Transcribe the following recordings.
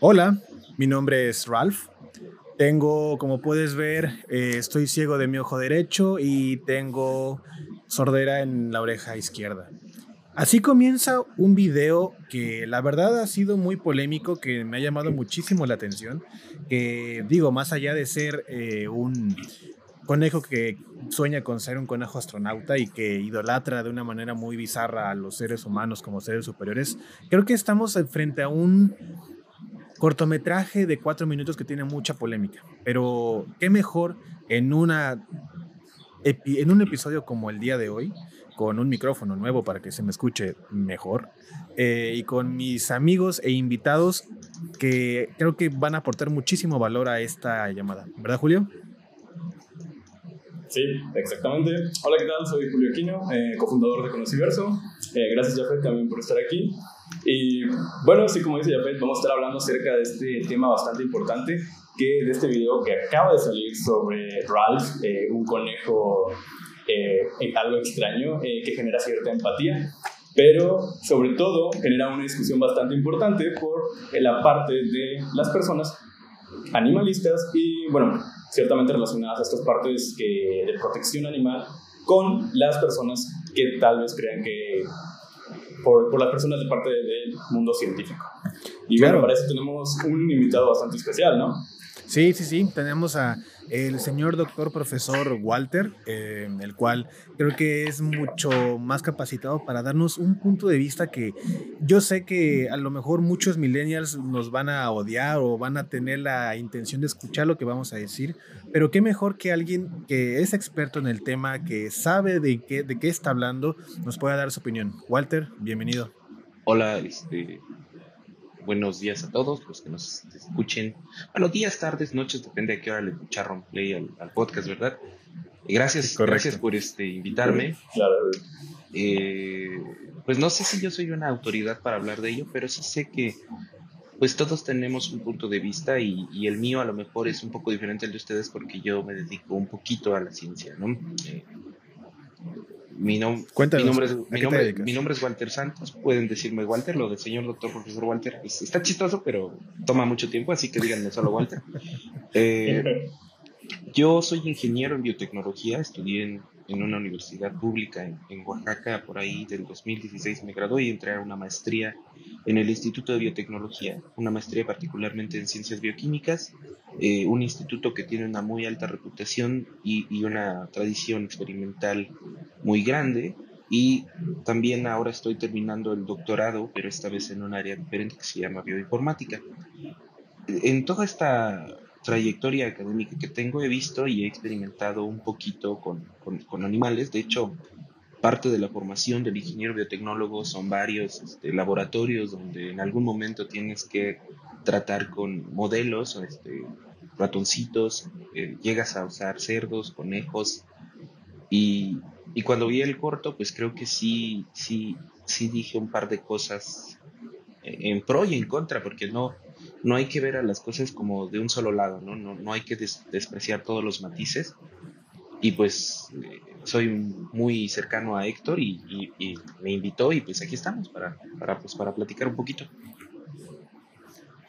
Hola, mi nombre es Ralph. Tengo, como puedes ver, eh, estoy ciego de mi ojo derecho y tengo sordera en la oreja izquierda. Así comienza un video que la verdad ha sido muy polémico, que me ha llamado muchísimo la atención, que digo, más allá de ser eh, un conejo que sueña con ser un conejo astronauta y que idolatra de una manera muy bizarra a los seres humanos como seres superiores, creo que estamos frente a un cortometraje de cuatro minutos que tiene mucha polémica, pero qué mejor en, una, en un episodio como el día de hoy con un micrófono nuevo para que se me escuche mejor eh, y con mis amigos e invitados que creo que van a aportar muchísimo valor a esta llamada. ¿Verdad, Julio? Sí, exactamente. Hola, ¿qué tal? Soy Julio Aquino, eh, cofundador de Conociverso. Eh, gracias, Jafet, también por estar aquí. Y bueno, sí, como dice Jafet, vamos a estar hablando acerca de este tema bastante importante, que de este video que acaba de salir sobre Ralph, un conejo eh, algo extraño eh, que genera cierta empatía, pero sobre todo genera una discusión bastante importante por la parte de las personas animalistas y, bueno, ciertamente relacionadas a estas partes que, de protección animal con las personas que tal vez crean que por, por las personas de parte del mundo científico. Y bueno, para eso tenemos un invitado bastante especial, ¿no? Sí, sí, sí. Tenemos a el señor doctor profesor Walter, eh, el cual creo que es mucho más capacitado para darnos un punto de vista que yo sé que a lo mejor muchos millennials nos van a odiar o van a tener la intención de escuchar lo que vamos a decir, pero qué mejor que alguien que es experto en el tema, que sabe de qué, de qué está hablando, nos pueda dar su opinión. Walter, bienvenido. Hola, este, buenos días a todos los que nos escuchen. Bueno, días, tardes, noches, depende de qué hora le escucharon play al, podcast, ¿verdad? Gracias, gracias por este, invitarme. Eh, pues no sé si yo soy una autoridad para hablar de ello, pero sí sé que pues todos tenemos un punto de vista y, el mío a lo mejor es un poco diferente al de ustedes porque yo me dedico un poquito a la ciencia, ¿no? Eh, mi, nombre es, mi, nombre, es Walter Santos. Pueden decirme Walter, lo del señor doctor profesor Walter. está chistoso, pero toma mucho tiempo, así que díganme solo Walter. Eh, yo soy ingeniero en biotecnología, estudié en, una universidad pública en, Oaxaca, por ahí del 2016 me gradué y entré a una maestría en el Instituto de Biotecnología, una maestría particularmente en ciencias bioquímicas, eh, un instituto que tiene una muy alta reputación y, una tradición experimental muy grande. Y también ahora estoy terminando el doctorado, pero esta vez en un área diferente que se llama bioinformática. En toda esta trayectoria académica que tengo he visto y he experimentado un poquito con, con animales. De hecho, parte de la formación del ingeniero biotecnólogo son varios este, laboratorios donde en algún momento tienes que tratar con modelos, este, ratoncitos, eh, llegas a usar cerdos, conejos y, y, cuando vi el corto pues creo que sí, sí, sí dije un par de cosas en pro y en contra porque no, no hay que ver a las cosas como de un solo lado, no, no, no hay que despreciar todos los matices y pues eh, soy muy cercano a Héctor y, me invitó y pues aquí estamos para, para, pues, para platicar un poquito.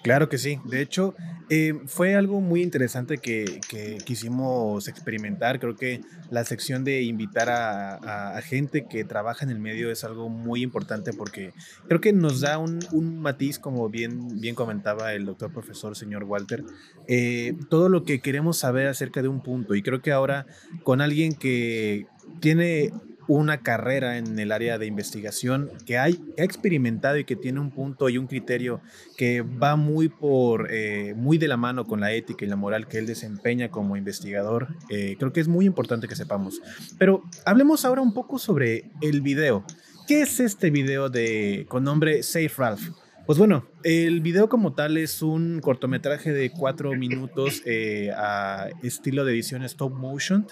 Claro que sí. De hecho, eh, fue algo muy interesante que, quisimos experimentar. Creo que la sección de invitar a, gente que trabaja en el medio es algo muy importante porque creo que nos da un, matiz, como bien, bien comentaba el doctor profesor señor Walter, eh, todo lo que queremos saber acerca de un punto. Y creo que ahora con alguien que tiene una carrera en el área de investigación que, hay, ha experimentado y que tiene un punto y un criterio que va muy por eh, muy de la mano con la ética y la moral que él desempeña como investigador. Eh, creo que es muy importante que sepamos. Pero hablemos ahora un poco sobre el video. ¿Qué es este video de con nombre Safe Ralph? Pues bueno, el video como tal es un cortometraje de cuatro minutos eh, a estilo de edición stop motion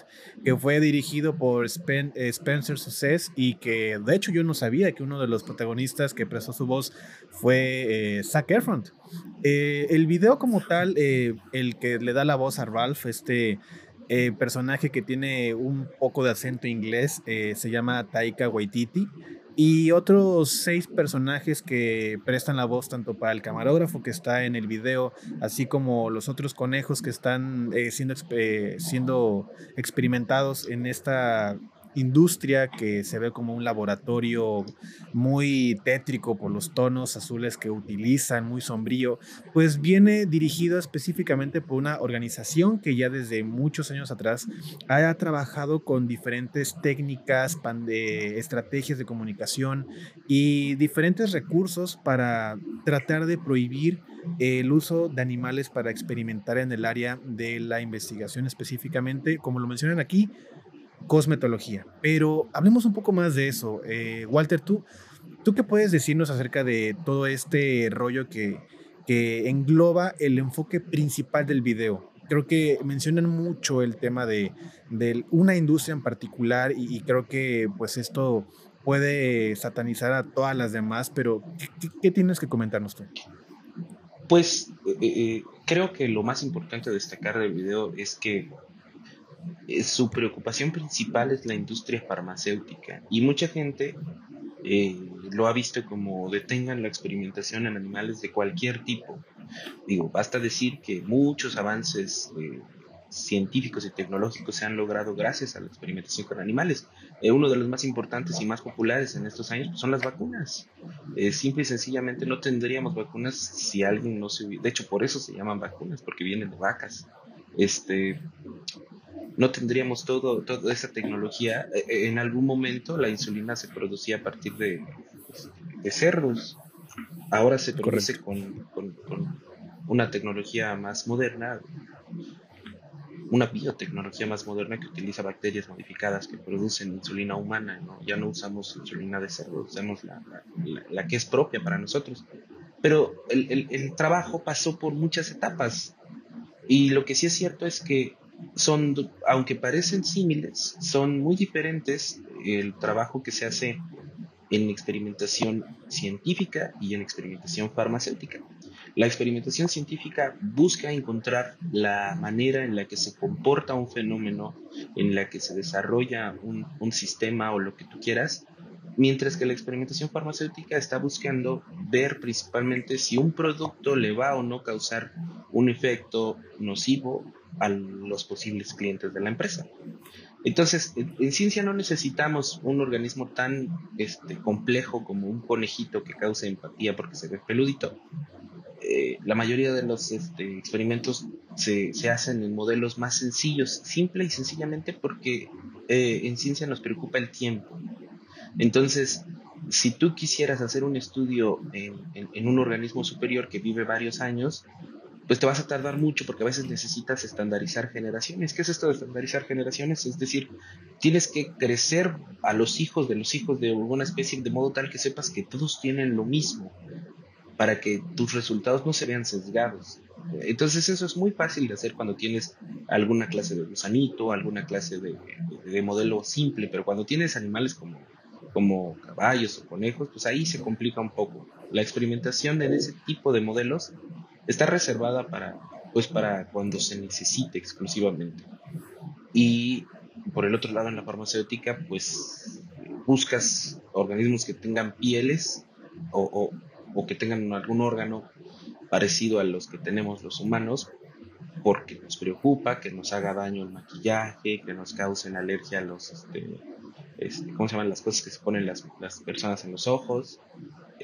que fue dirigido por eh, Spencer Success y que de hecho yo no sabía que uno de los protagonistas que prestó su voz fue eh, Zac Efron. el video como tal, el que le da la voz a Ralph, este personaje que tiene un poco de acento inglés, se llama Taika Waititi. Y otros seis personajes que prestan la voz tanto para el camarógrafo que está en el video, así como los otros conejos que están eh, siendo, eh, siendo experimentados en esta industria que se ve como un laboratorio muy tétrico por los tonos azules que utilizan, muy sombrío, pues viene dirigido específicamente por una organización que ya desde muchos años atrás ha trabajado con diferentes técnicas, de estrategias de comunicación y diferentes recursos para tratar de prohibir el uso de animales para experimentar en el área de la investigación específicamente, como lo mencionan aquí, cosmetología. Pero hablemos un poco más de eso. Eh, Walter, ¿tú, ¿tú qué puedes decirnos acerca de todo este rollo que, que engloba el enfoque principal del video? Creo que mencionan mucho el tema de, una industria en particular y, creo que pues esto puede satanizar a todas las demás, pero ¿qué, tienes que comentarnos tú? Pues eh, eh, creo que lo más importante de destacar del video es que su preocupación principal es la industria farmacéutica y mucha gente eh, lo ha visto como detengan la experimentación en animales de cualquier tipo. Digo, basta decir que muchos avances eh, científicos y tecnológicos se han logrado gracias a la experimentación con animales. uno de los más importantes y más populares en estos años pues, son las vacunas. simple y sencillamente no tendríamos vacunas si alguien no se hubiera... De hecho, por eso se llaman vacunas, porque vienen de vacas. Este, no tendríamos todo, toda esa tecnología. E, e, en algún momento la insulina se producía a partir de, de cerdos. Ahora se produce con, una tecnología más moderna, una biotecnología más moderna que utiliza bacterias modificadas que producen insulina humana. Ya no usamos insulina de cerdo, usamos la, la, que es propia para nosotros. Pero el, el, el trabajo pasó por muchas etapas. Y lo que sí es cierto es que son, aunque parecen similares, son muy diferentes el trabajo que se hace en experimentación científica y en experimentación farmacéutica. La experimentación científica busca encontrar la manera en la que se comporta un fenómeno, en la que se desarrolla un, un sistema o lo que tú quieras, mientras que la experimentación farmacéutica está buscando ver principalmente si un producto le va o no causar un efecto nocivo a los posibles clientes de la empresa. Entonces, en, ciencia no necesitamos un organismo tan este, complejo como un conejito que cause empatía porque se ve peludito. Eh, la mayoría de los este, experimentos se, se, hacen en modelos más sencillos, simple y sencillamente porque eh, en ciencia nos preocupa el tiempo. Entonces, si tú quisieras hacer un estudio en, en, un organismo superior que vive varios años, pues te vas a tardar mucho porque a veces necesitas estandarizar generaciones. ¿Qué es esto de estandarizar generaciones? Es decir, tienes que crecer a los hijos de los hijos de alguna especie de modo tal que sepas que todos tienen lo mismo para que tus resultados no se vean sesgados. Entonces eso es muy fácil de hacer cuando tienes alguna clase de gusanito, alguna clase de, de modelo simple, pero cuando tienes animales como, como caballos o conejos, pues ahí se complica un poco. La experimentación en ese tipo de modelos está reservada para, pues para cuando se necesite exclusivamente. Y por el otro lado, en la farmacéutica, pues buscas organismos que tengan pieles o, o, que tengan algún órgano parecido a los que tenemos los humanos, porque nos preocupa que nos haga daño el maquillaje, que nos causen alergia a los, este, este, ¿cómo se llaman las cosas que se ponen las, las personas en los ojos?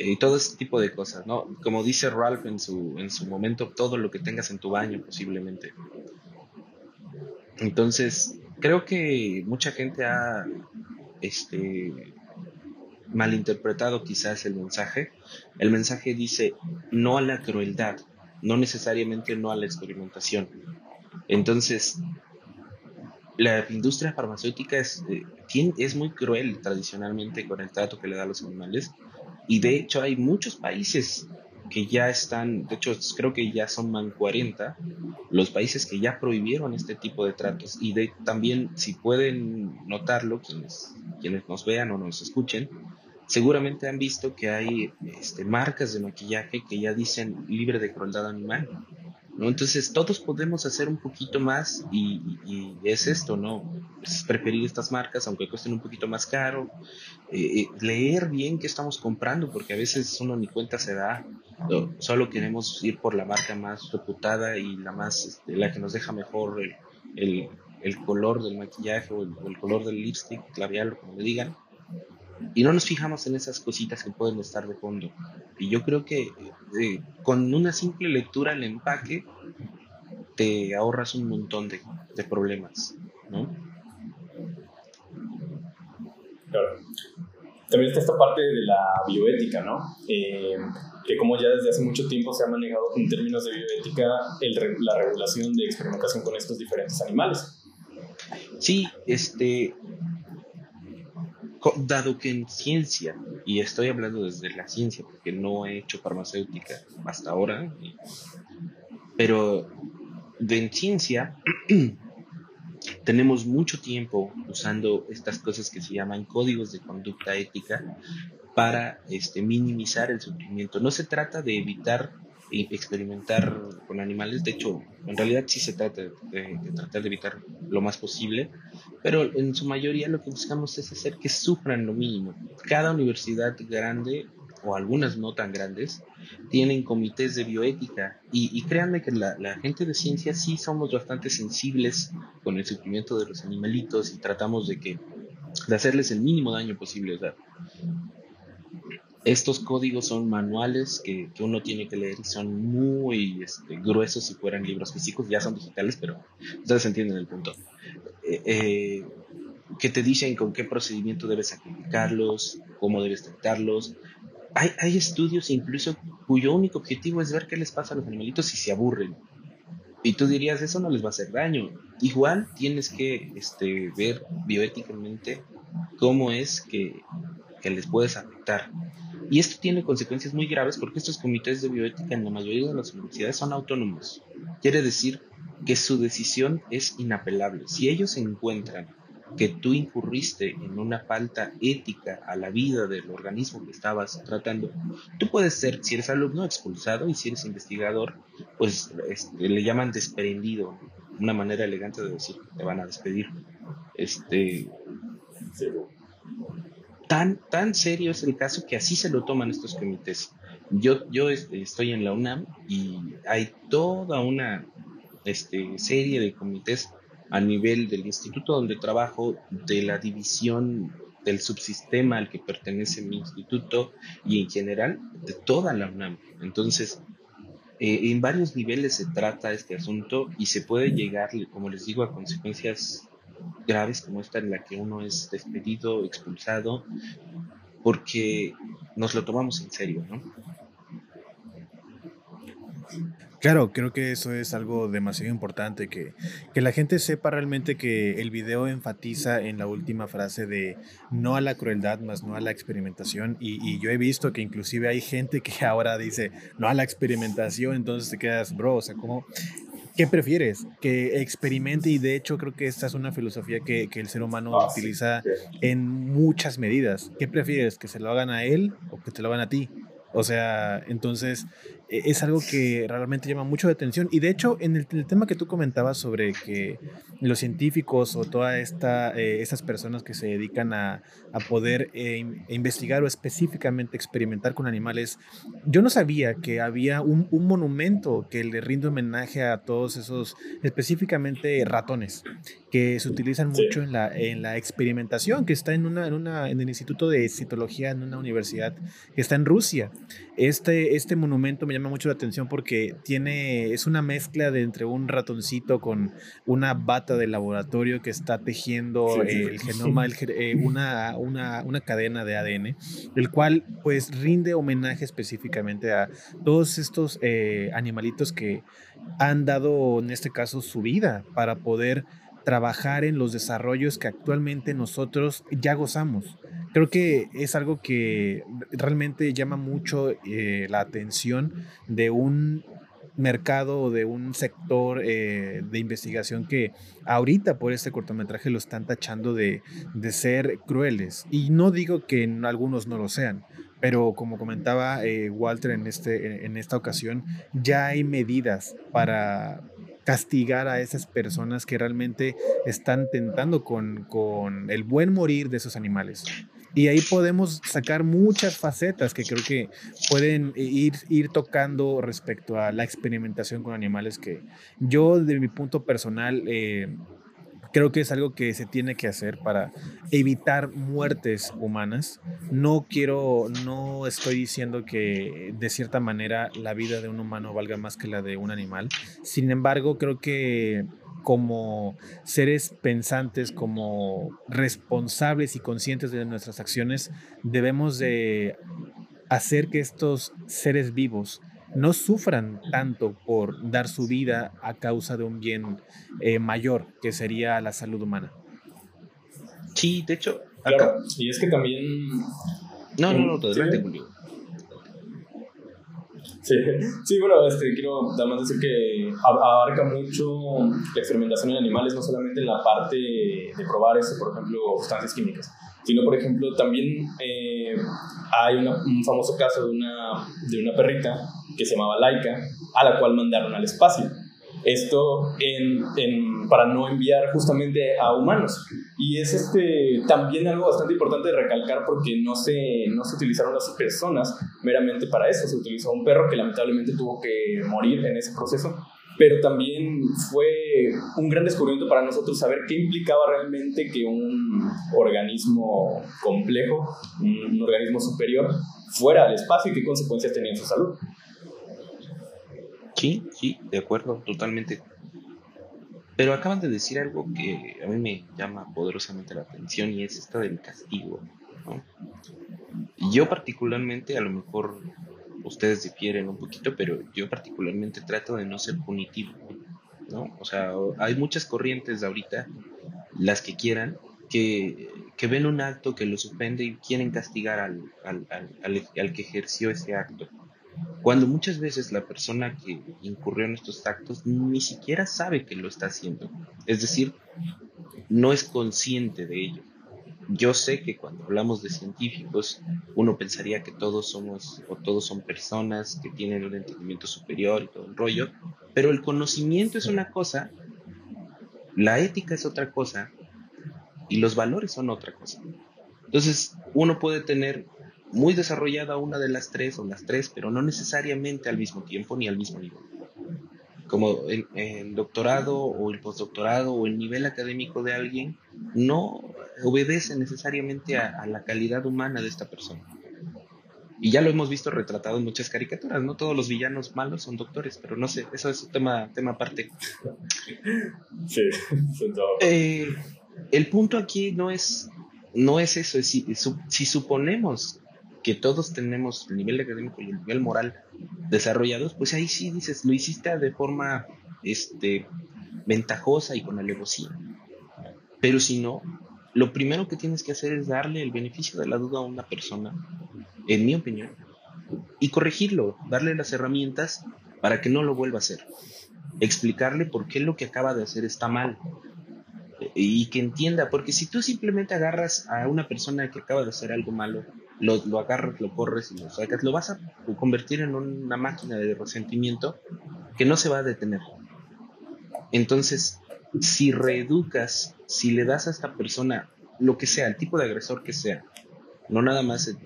Y todo ese tipo de cosas, ¿no? Como dice Ralph en su, en su momento, todo lo que tengas en tu baño posiblemente. Entonces, creo que mucha gente ha este, malinterpretado quizás el mensaje. El mensaje dice no a la crueldad, no necesariamente no a la experimentación. Entonces, la industria farmacéutica es, eh, es muy cruel tradicionalmente con el trato que le da a los animales y de hecho hay muchos países que ya están, de hecho creo que ya son man 40 los países que ya prohibieron este tipo de tratos. Y de también si pueden notarlo quienes quienes nos vean o nos escuchen seguramente han visto que hay este, marcas de maquillaje que ya dicen libre de crueldad animal ¿no? Entonces todos podemos hacer un poquito más y, es esto, ¿no? Es preferir estas marcas aunque cuesten un poquito más caro, eh, eh, leer bien qué estamos comprando porque a veces uno ni cuenta se da, solo queremos ir por la marca más reputada y la más, este, la que nos deja mejor el, color del maquillaje o el, color del lipstick, labial como le digan y no nos fijamos en esas cositas que pueden estar de fondo. Y yo creo que eh, con una simple lectura al empaque te ahorras un montón de, problemas, ¿no? Claro. También está esta parte de la bioética, ¿no? Eh, que como ya desde hace mucho tiempo se ha manejado en términos de bioética la regulación de experimentación con estos diferentes animales. Sí, este, dado que en ciencia, y estoy hablando desde la ciencia porque no he hecho farmacéutica hasta ahora, pero en ciencia tenemos mucho tiempo usando estas cosas que se llaman códigos de conducta ética para este, minimizar el sufrimiento. No se trata de evitar experimentar con animales. De hecho, en realidad sí se trata de, tratar de evitar lo más posible, pero en su mayoría lo que buscamos es hacer que sufran lo mínimo. Cada universidad grande o algunas no tan grandes, tienen comités de bioética y, créanme que la, gente de ciencia sí somos bastante sensibles con el sufrimiento de los animalitos y tratamos de que de hacerles el mínimo daño posible. Estos códigos son manuales que, uno tiene que leer y son muy este, gruesos si fueran libros físicos, ya son digitales, pero ustedes entienden el punto. Eh, eh, que te dicen con qué procedimiento debes sacrificarlos, cómo debes tratarlos. Hay, hay estudios incluso cuyo único objetivo es ver qué les pasa a los animalitos si se aburren. Y tú dirías, eso no les va a hacer daño. Igual tienes que este, ver bioéticamente cómo es que, que les puedes afectar. Y esto tiene consecuencias muy graves porque estos comités de bioética en la mayoría de las universidades son autónomos. Quiere decir que su decisión es inapelable. Si ellos encuentran que tú incurriste en una falta ética a la vida del organismo que estabas tratando, tú puedes ser, si eres alumno, expulsado y si eres investigador, pues este, le llaman desprendido, una manera elegante de decir que te van a despedir. Este, tan, tan serio es el caso que así se lo toman estos comités. Yo, yo estoy en la UNAM y hay toda una este, serie de comités a nivel del instituto donde trabajo, de la división del subsistema al que pertenece mi instituto y en general de toda la UNAM. Entonces, eh, en varios niveles se trata este asunto y se puede llegar, como les digo, a consecuencias graves como esta en la que uno es despedido, expulsado, porque nos lo tomamos en serio, ¿no? Claro, creo que eso es algo demasiado importante, que, que, la gente sepa realmente que el video enfatiza en la última frase de no a la crueldad, más no a la experimentación. Y, y, yo he visto que inclusive hay gente que ahora dice no a la experimentación, entonces te quedas, bro, o sea, ¿cómo ¿Qué prefieres? Que experimente y de hecho creo que esta es una filosofía que, que el ser humano ah, utiliza en muchas medidas. ¿Qué prefieres? ¿Que se lo hagan a él o que te lo hagan a ti? O sea, entonces es algo que realmente llama mucho la atención. Y de hecho, en el, tema que tú comentabas sobre que los científicos o todas esta, eh, estas personas que se dedican a, a poder eh, investigar o específicamente experimentar con animales, yo no sabía que había un, un, monumento que le rinde homenaje a todos esos, específicamente ratones, que se utilizan mucho en la, en la experimentación, que está en, una, en, una, en el Instituto de Citología en una universidad que está en Rusia. Este, este monumento me llama mucho la atención porque tiene, es una mezcla de entre un ratoncito con una bata de laboratorio que está tejiendo el genoma, eh, una, una, una, cadena de ADN, el cual pues rinde homenaje específicamente a todos estos eh, animalitos que han dado en este caso su vida para poder trabajar en los desarrollos que actualmente nosotros ya gozamos. Creo que es algo que realmente llama mucho eh, la atención de un mercado o de un sector eh, de investigación que ahorita por este cortometraje lo están tachando de, de, ser crueles. Y no digo que algunos no lo sean, Pero como comentaba eh, Walter en, este, en esta ocasión, ya hay medidas para castigar a esas personas que realmente están tentando con, con el buen morir de esos animales. Y ahí podemos sacar muchas facetas que creo que pueden ir, ir tocando respecto a la experimentación con animales que yo, de mi punto personal, eh, creo que es algo que se tiene que hacer para evitar muertes humanas. No quiero, no estoy diciendo que de cierta manera la vida de un humano valga más que la de un animal. Sin embargo, creo que como seres pensantes, como responsables y conscientes de nuestras acciones, debemos de hacer que estos seres vivos no sufran tanto por dar su vida a causa de un bien eh, mayor, que sería la salud humana. Sí, de hecho. Claro, y es que también. No, no, no, adelante, Julio. Sí, sí, bueno, este, quiero además decir que abarca mucho la experimentación en animales, no solamente en la parte de probar, eso, por ejemplo, sustancias químicas, sino, por ejemplo, también eh, hay un famoso caso de una, de una perrita que se llamaba Laika, a la cual mandaron al espacio. Esto en, en, para no enviar justamente a humanos. Y es este, también algo bastante importante de recalcar porque no se, no se utilizaron las personas meramente para eso. Se utilizó un perro que lamentablemente tuvo que morir en ese proceso. Pero también fue un gran descubrimiento para nosotros saber qué implicaba realmente que un organismo complejo, un organismo superior, fuera al espacio y qué consecuencias tenía en su salud. Sí, sí, de acuerdo, totalmente. Pero acaban de decir algo que a mí me llama poderosamente la atención y es esto del castigo. Yo particularmente, a lo mejor ustedes difieren un poquito, pero yo particularmente trato de no ser punitivo. ¿no? O sea, hay muchas corrientes ahorita, las que quieran, que, que ven un acto que los ofende y quieren castigar al, al, al, al que ejerció ese acto. Cuando muchas veces la persona que incurrió en estos actos ni siquiera sabe que lo está haciendo. Es decir, no es consciente de ello. Yo sé que cuando hablamos de científicos, uno pensaría que todos somos o todos son personas que tienen un entendimiento superior y todo el rollo, pero el conocimiento es una cosa, la ética es otra cosa y los valores son otra cosa. Entonces, uno puede tener muy desarrollada una de las tres o las tres, pero no necesariamente al mismo tiempo ni al mismo nivel. Como el, doctorado o el postdoctorado o el nivel académico de alguien no obedece necesariamente a, la calidad humana de esta persona. Y ya lo hemos visto retratado en muchas caricaturas, no todos los villanos malos son doctores, pero no sé, eso es un tema, tema aparte. Sí, eh, el punto aquí no es, no es eso, es si, si suponemos que todos tenemos el nivel académico y el nivel moral desarrollados, pues ahí sí dices, lo hiciste de forma este, ventajosa y con alevosía. Pero si no, lo primero que tienes que hacer es darle el beneficio de la duda a una persona, en mi opinión, y corregirlo, darle las herramientas para que no lo vuelva a hacer. Explicarle por qué lo que acaba de hacer está mal. Y que entienda, porque si tú simplemente agarras a una persona que acaba de hacer algo malo lo, lo agarras, lo corres y lo sacas, lo vas a convertir en una máquina de resentimiento que no se va a detener. Entonces, si reeducas, si le das a esta persona lo que sea, el tipo de agresor que sea, no nada más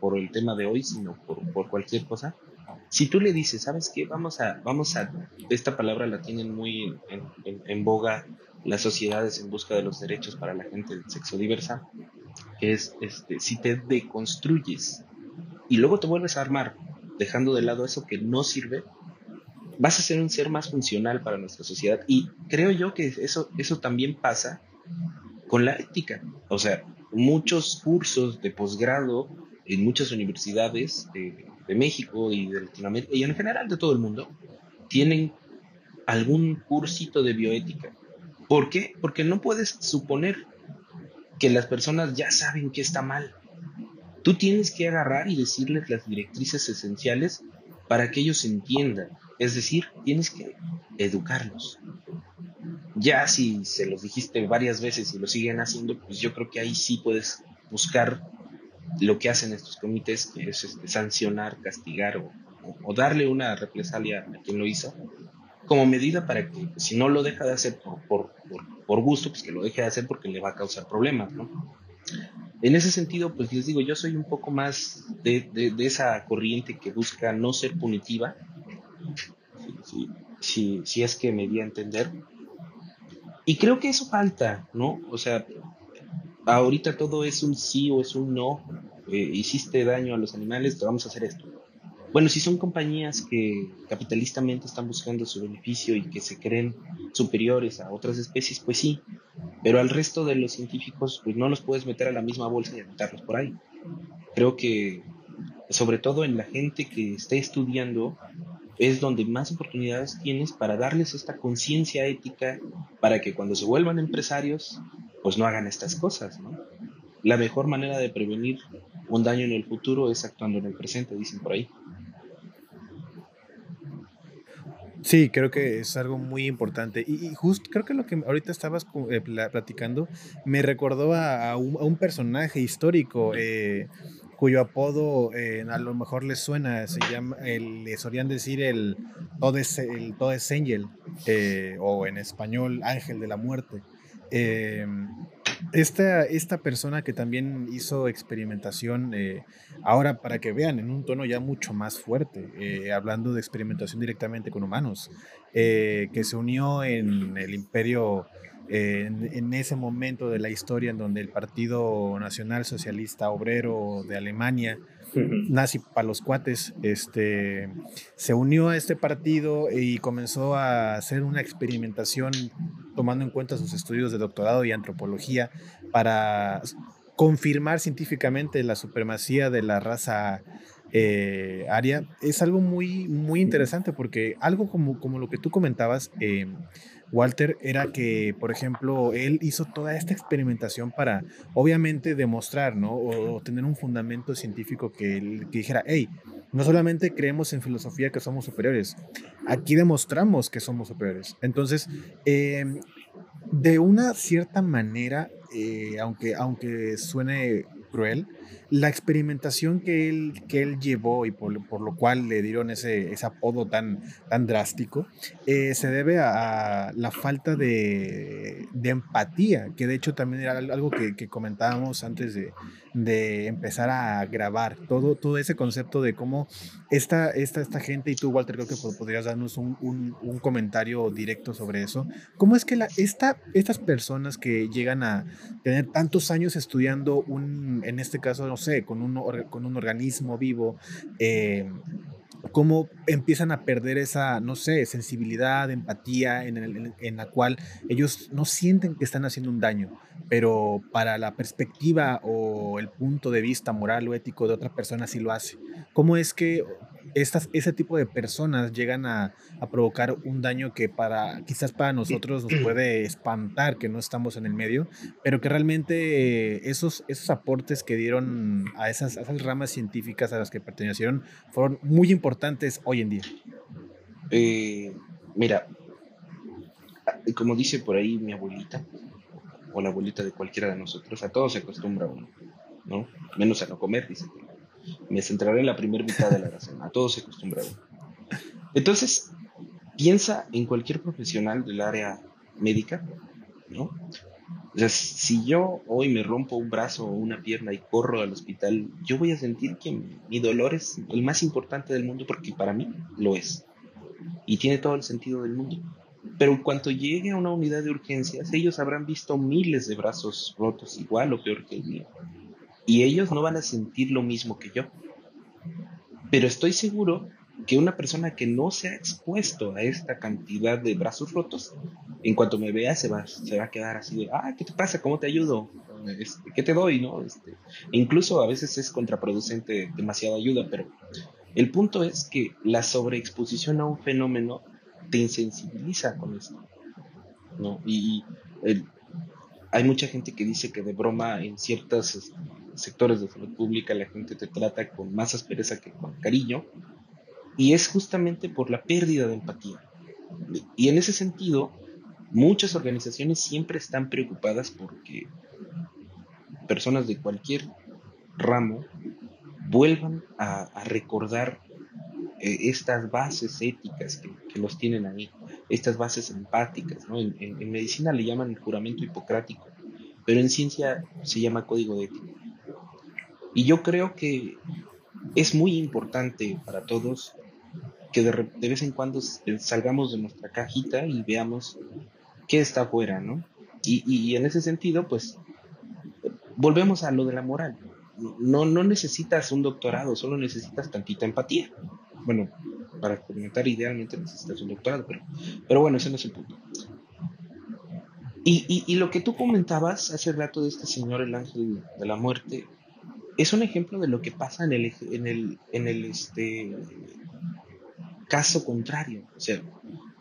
por el tema de hoy, sino por, cualquier cosa, si tú le dices, ¿sabes qué? Vamos a, vamos a, esta palabra la tienen muy en, en boga las sociedades en busca de los derechos para la gente sexo diversa, es este, si te deconstruyes y luego te vuelves a armar, dejando de lado eso que no sirve, vas a ser un ser más funcional para nuestra sociedad. Y creo yo que eso, eso también pasa con la ética. O sea, muchos cursos de posgrado en muchas universidades de, de México y de Latinoamérica y en general de todo el mundo tienen algún cursito de bioética. ¿Por qué? Porque no puedes suponer que las personas ya saben que está mal. Tú tienes que agarrar y decirles las directrices esenciales para que ellos entiendan. Es decir, tienes que educarlos. Ya si se los dijiste varias veces y lo siguen haciendo, pues yo creo que ahí sí puedes buscar lo que hacen estos comités, que es este, sancionar, castigar o, darle una represalia a quien lo hizo, como medida para que si no lo deja de hacer por, gusto, pues que lo deje de hacer porque le va a causar problemas, ¿no? En ese sentido, pues les digo, yo soy un poco más de, de, esa corriente que busca no ser punitiva, si, si, es que me di a entender. Y creo que eso falta, ¿no? O sea, ahorita todo es un sí o es un no. Eh, hiciste daño a los animales, te vamos a hacer esto. Bueno, si son compañías que capitalistamente están buscando su beneficio y que se creen superiores a otras especies, pues sí, pero al resto de los científicos pues no los puedes meter a la misma bolsa y aventarlos por ahí. Creo que sobre todo en la gente que esté estudiando es donde más oportunidades tienes para darles esta conciencia ética para que cuando se vuelvan empresarios pues no hagan estas cosas, ¿no? La mejor manera de prevenir un daño en el futuro es actuando en el presente, dicen por ahí. Sí, creo que es algo muy importante. Y, justo creo que lo que ahorita estabas eh, platicando me recordó a, un, personaje histórico eh, cuyo apodo eh, a lo mejor les suena, se llama, el, le solían decir el Todes, el Todes Angel, o en español Ángel de la Muerte. Esta, esta persona que también hizo experimentación, eh, ahora para que vean, en un tono ya mucho más fuerte, eh, hablando de experimentación directamente con humanos, eh, que se unió en el imperio, en, en, ese momento de la historia en donde el Partido Nacional Socialista Obrero de Alemania nazi para los cuates, este, se unió a este partido y comenzó a hacer una experimentación tomando en cuenta sus estudios de doctorado y antropología para confirmar científicamente la supremacía de la raza eh, aria. Es algo muy, muy interesante porque algo como, como lo que tú comentabas, eh, Walter, era que, por ejemplo, él hizo toda esta experimentación para, obviamente, demostrar, ¿no? O, tener un fundamento científico que, dijera, hey, no solamente creemos en filosofía que somos superiores, aquí demostramos que somos superiores. Entonces, em, de una cierta manera, eh, aunque, aunque suene cruel, la experimentación que él, que él llevó y por, lo cual le dieron ese, ese apodo tan, tan drástico, eh, se debe a, la falta de, de, empatía, que de hecho también era algo que, que comentábamos antes de, de, empezar a grabar, todo, todo ese concepto de cómo esta, esta, esta gente, y tú Walter creo que podrías darnos un, un, un comentario directo sobre eso, cómo es que la, esta, estas personas que llegan a tener tantos años estudiando un, en este caso, sé, con un, con un organismo vivo, eh, cómo empiezan a perder esa, no sé, sensibilidad, empatía en, en, la cual ellos no sienten que están haciendo un daño, pero para la perspectiva o el punto de vista moral o ético de otra persona sí lo hace. ¿Cómo es que estas, ese tipo de personas llegan a, a, provocar un daño que para quizás para nosotros nos puede espantar que no estamos en el medio, pero que realmente esos, esos aportes que dieron a esas, esas ramas científicas a las que pertenecieron fueron muy importantes hoy en día. Eh, mira, como dice por ahí mi abuelita, o la abuelita de cualquiera de nosotros, a todos se acostumbra uno, ¿no? Menos a no comer, dice me centraré en la primera mitad de la razón. A todos se acostumbrado. Entonces, piensa en cualquier profesional del área médica, ¿no? O sea, si yo hoy me rompo un brazo o una pierna y corro al hospital, yo voy a sentir que mi dolor es el más importante del mundo porque para mí lo es. Y tiene todo el sentido del mundo. Pero en cuanto llegue a una unidad de urgencias, ellos habrán visto miles de brazos rotos igual o peor que el mío y ellos no van a sentir lo mismo que yo. Pero estoy seguro que una persona que no se ha expuesto a esta cantidad de brazos rotos, en cuanto me vea se va, se va a quedar así de, ah, ¿qué te pasa? ¿Cómo te ayudo? Este, ¿Qué te doy? ¿no? Este, incluso a veces es contraproducente demasiada ayuda, pero el punto es que la sobreexposición a un fenómeno te insensibiliza con esto. ¿no? Y hay mucha gente que dice que de broma en ciertas este, sectores de salud pública la gente te trata con más aspereza que con cariño, y es justamente por la pérdida de empatía. Y en ese sentido, muchas organizaciones siempre están preocupadas porque personas de cualquier ramo vuelvan a, recordar eh, estas bases éticas que, los tienen ahí, estas bases empáticas. ¿no? En, en, medicina le llaman el juramento hipocrático, pero en ciencia se llama código de ética. Y yo creo que es muy importante para todos que de, vez en cuando salgamos de nuestra cajita y veamos qué está afuera, ¿no? Y, y, en ese sentido, pues, volvemos a lo de la moral. No, no necesitas un doctorado, solo necesitas tantita empatía. Bueno, para comentar idealmente necesitas un doctorado, pero, pero bueno, ese no es el punto. Y, y, lo que tú comentabas hace rato de este señor, el ángel de la muerte, es un ejemplo de lo que pasa en el, en el, en el este, caso contrario. O sea,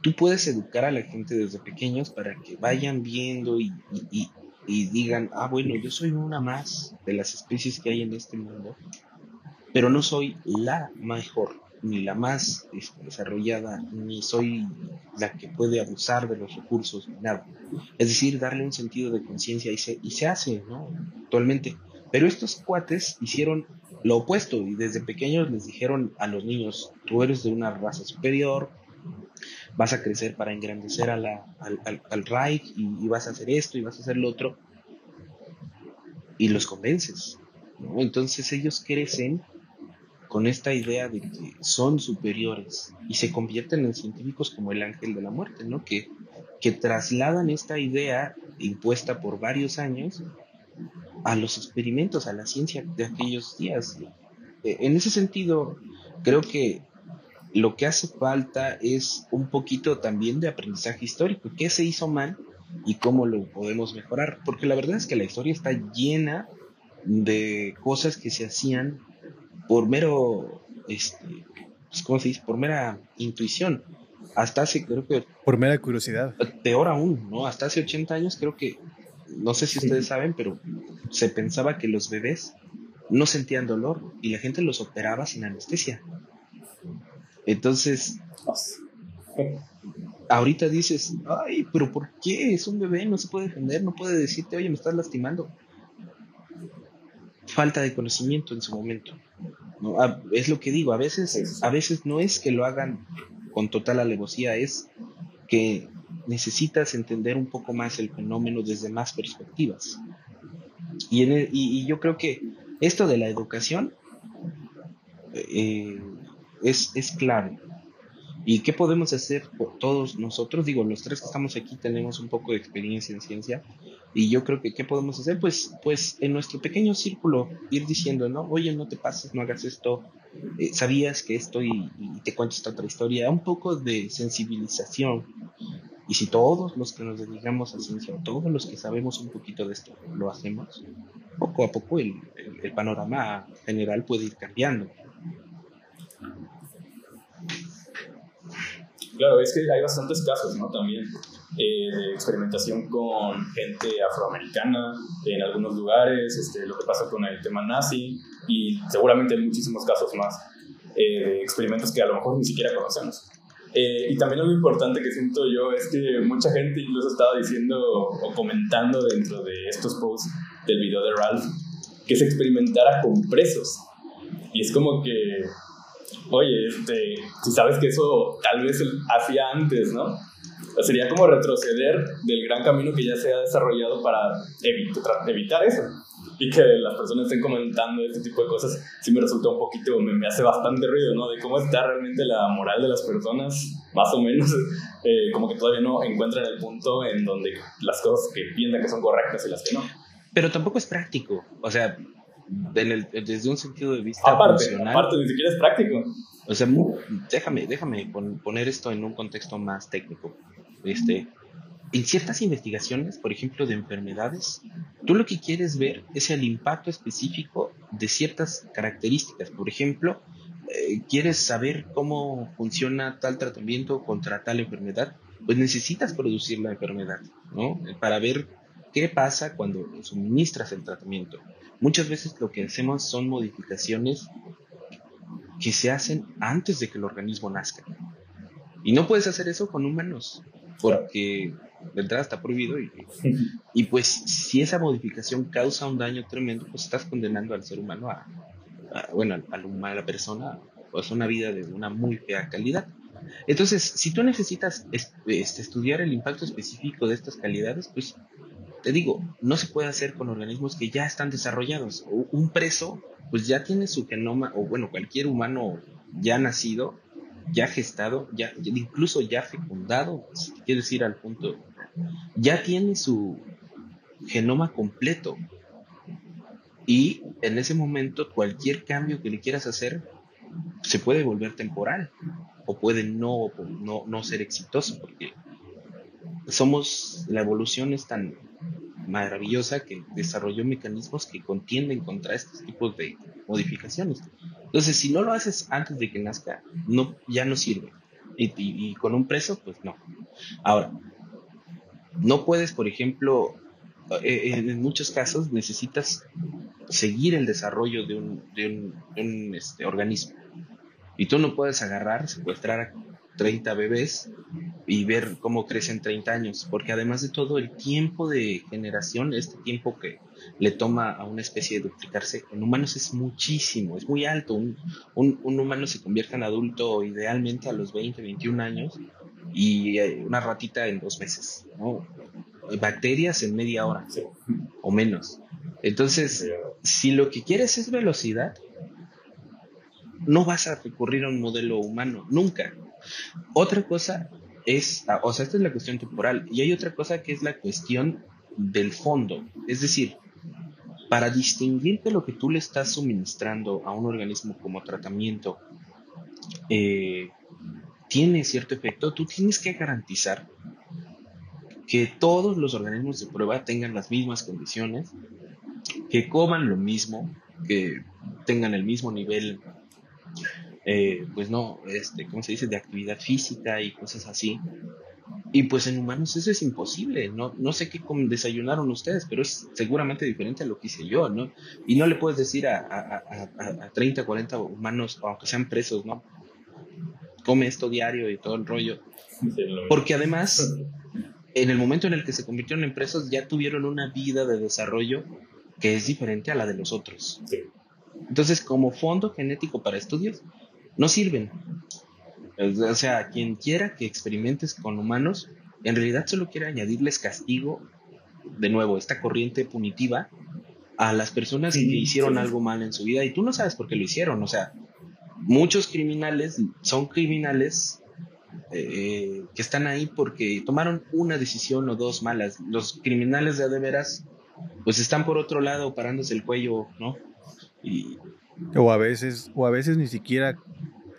tú puedes educar a la gente desde pequeños para que vayan viendo y, digan, ah, bueno, yo soy una más de las especies que hay en este mundo, pero no soy la mejor, ni la más este, desarrollada, ni soy la que puede abusar de los recursos, nada. Es decir, darle un sentido de conciencia y se, y se hace, ¿no? Actualmente. Pero estos cuates hicieron lo opuesto y desde pequeños les dijeron a los niños, tú eres de una raza superior, vas a crecer para engrandecer a la, al, al, Reich y, vas a hacer esto y vas a hacer lo otro. Y los convences. Entonces ellos crecen con esta idea de que son superiores y se convierten en científicos como el ángel de la muerte, ¿no? que, que trasladan esta idea impuesta por varios años a los experimentos, a la ciencia de aquellos días. Eh, en ese sentido, creo que lo que hace falta es un poquito también de aprendizaje histórico. ¿Qué se hizo mal y cómo lo podemos mejorar? Porque la verdad es que la historia está llena de cosas que se hacían por mero, este, pues, ¿cómo se dice? Por mera intuición. Hasta hace, creo que... Por mera curiosidad. Peor aún, ¿no? Hasta hace 80 años creo que, no sé si ustedes saben, pero se pensaba que los bebés no sentían dolor y la gente los operaba sin anestesia. Entonces, ahorita dices, ay, pero ¿por qué? Es un bebé, no se puede defender, no puede decirte, oye, me estás lastimando. Falta de conocimiento en su momento. ¿no? es lo que digo, a veces, a veces no es que lo hagan con total alevosía, es que necesitas entender un poco más el fenómeno desde más perspectivas. Y, e, y, yo creo que esto de la educación eh, es, es clave. ¿Y qué podemos hacer por todos nosotros? Digo, los tres que estamos aquí tenemos un poco de experiencia en ciencia y yo creo que ¿qué podemos hacer? Pues, pues en nuestro pequeño círculo ir diciendo, no, oye, no te pases, no hagas esto, eh, sabías que esto y, y, te cuento esta otra historia, un poco de sensibilización. Y si todos los que nos dedicamos a ciencia, todos los que sabemos un poquito de esto, lo hacemos, poco a poco el, el panorama general puede ir cambiando. Claro, es que hay bastantes casos, ¿no? También eh, de experimentación con gente afroamericana en algunos lugares, este, lo que pasa con el tema nazi y seguramente hay muchísimos casos más eh, de experimentos que a lo mejor ni siquiera conocemos. Eh, y también algo importante que siento yo es que mucha gente incluso estaba diciendo o comentando dentro de estos posts del video de Ralph que se experimentara con presos. Y es como que oye, este, si sabes que eso tal vez hacía antes, ¿no? sería como retroceder del gran camino que ya se ha desarrollado para evitar eso. Y que las personas estén comentando este tipo de cosas, sí me resulta un poquito, me, hace bastante ruido, ¿no? De cómo está realmente la moral de las personas, más o menos, eh, como que todavía no encuentran el punto en donde las cosas que piensan que son correctas y las que no. Pero tampoco es práctico, o sea, desde un sentido de vista aparte, Aparte, ni siquiera es práctico. O sea, déjame, déjame poner esto en un contexto más técnico. Este, en ciertas investigaciones, por ejemplo, de enfermedades, tú lo que quieres ver es el impacto específico de ciertas características. Por ejemplo, eh, quieres saber cómo funciona tal tratamiento contra tal enfermedad, pues necesitas producir la enfermedad, ¿no? Para ver qué pasa cuando suministras el tratamiento. Muchas veces lo que hacemos son modificaciones que se hacen antes de que el organismo nazca. Y no puedes hacer eso con humanos. porque de entrada está prohibido y, y pues si esa modificación causa un daño tremendo, pues estás condenando al ser humano a, bueno, al, a la persona pues una vida de una muy fea calidad. Entonces, si tú necesitas este, estudiar el impacto específico de estas calidades, pues te digo, no se puede hacer con organismos que ya están desarrollados. Un preso, pues ya tiene su genoma, o bueno, cualquier humano ya nacido, ya gestado, ya, incluso ya fecundado, si quieres ir al punto, ya tiene su genoma completo. Y en ese momento, cualquier cambio que le quieras hacer se puede volver temporal o puede no, no, no ser exitoso, porque somos, la evolución es tan maravillosa que desarrolló mecanismos que contienden contra estos tipos de modificaciones. Entonces, si no lo haces antes de que nazca, no, ya no sirve. Y, con un preso, pues no. Ahora, no puedes, por ejemplo, eh, en muchos casos necesitas seguir el desarrollo de un, de un, este, organismo. Y tú no puedes agarrar, secuestrar a 30 bebés y ver cómo crecen 30 años, porque además de todo el tiempo de generación, este tiempo que le toma a una especie de duplicarse, en humanos es muchísimo, es muy alto. Un, un, humano se convierte en adulto idealmente a los 20, 21 años y eh, una ratita en dos meses, ¿no? Bacterias en media hora o menos. Entonces, si lo que quieres es velocidad, no vas a recurrir a un modelo humano, nunca. Otra cosa es, ah, o sea, esta es la cuestión temporal, y hay otra cosa que es la cuestión del fondo. Es decir, para distinguir que lo que tú le estás suministrando a un organismo como tratamiento eh, tiene cierto efecto, tú tienes que garantizar que todos los organismos de prueba tengan las mismas condiciones, que coman lo mismo, que tengan el mismo nivel eh, pues no, este, ¿cómo se dice?, de actividad física y cosas así. Y pues en humanos eso es imposible, no, no sé qué desayunaron ustedes, pero es seguramente diferente a lo que hice yo, ¿no? Y no le puedes decir a, a, a, 30, 40 humanos, aunque sean presos, ¿no? Come esto diario y todo el rollo. Porque además, en el momento en el que se convirtieron en presos, ya tuvieron una vida de desarrollo que es diferente a la de los otros. Entonces, como fondo genético para estudios, no sirven. O sea, quien quiera que experimentes con humanos, en realidad solo quiere añadirles castigo, de nuevo, esta corriente punitiva a las personas que hicieron algo mal en su vida y tú no sabes por qué lo hicieron. O sea, muchos criminales son criminales eh, que están ahí porque tomaron una decisión o dos malas. Los criminales de de veras, pues están por otro lado parándose el cuello, ¿no? Y, o a veces, o a veces ni siquiera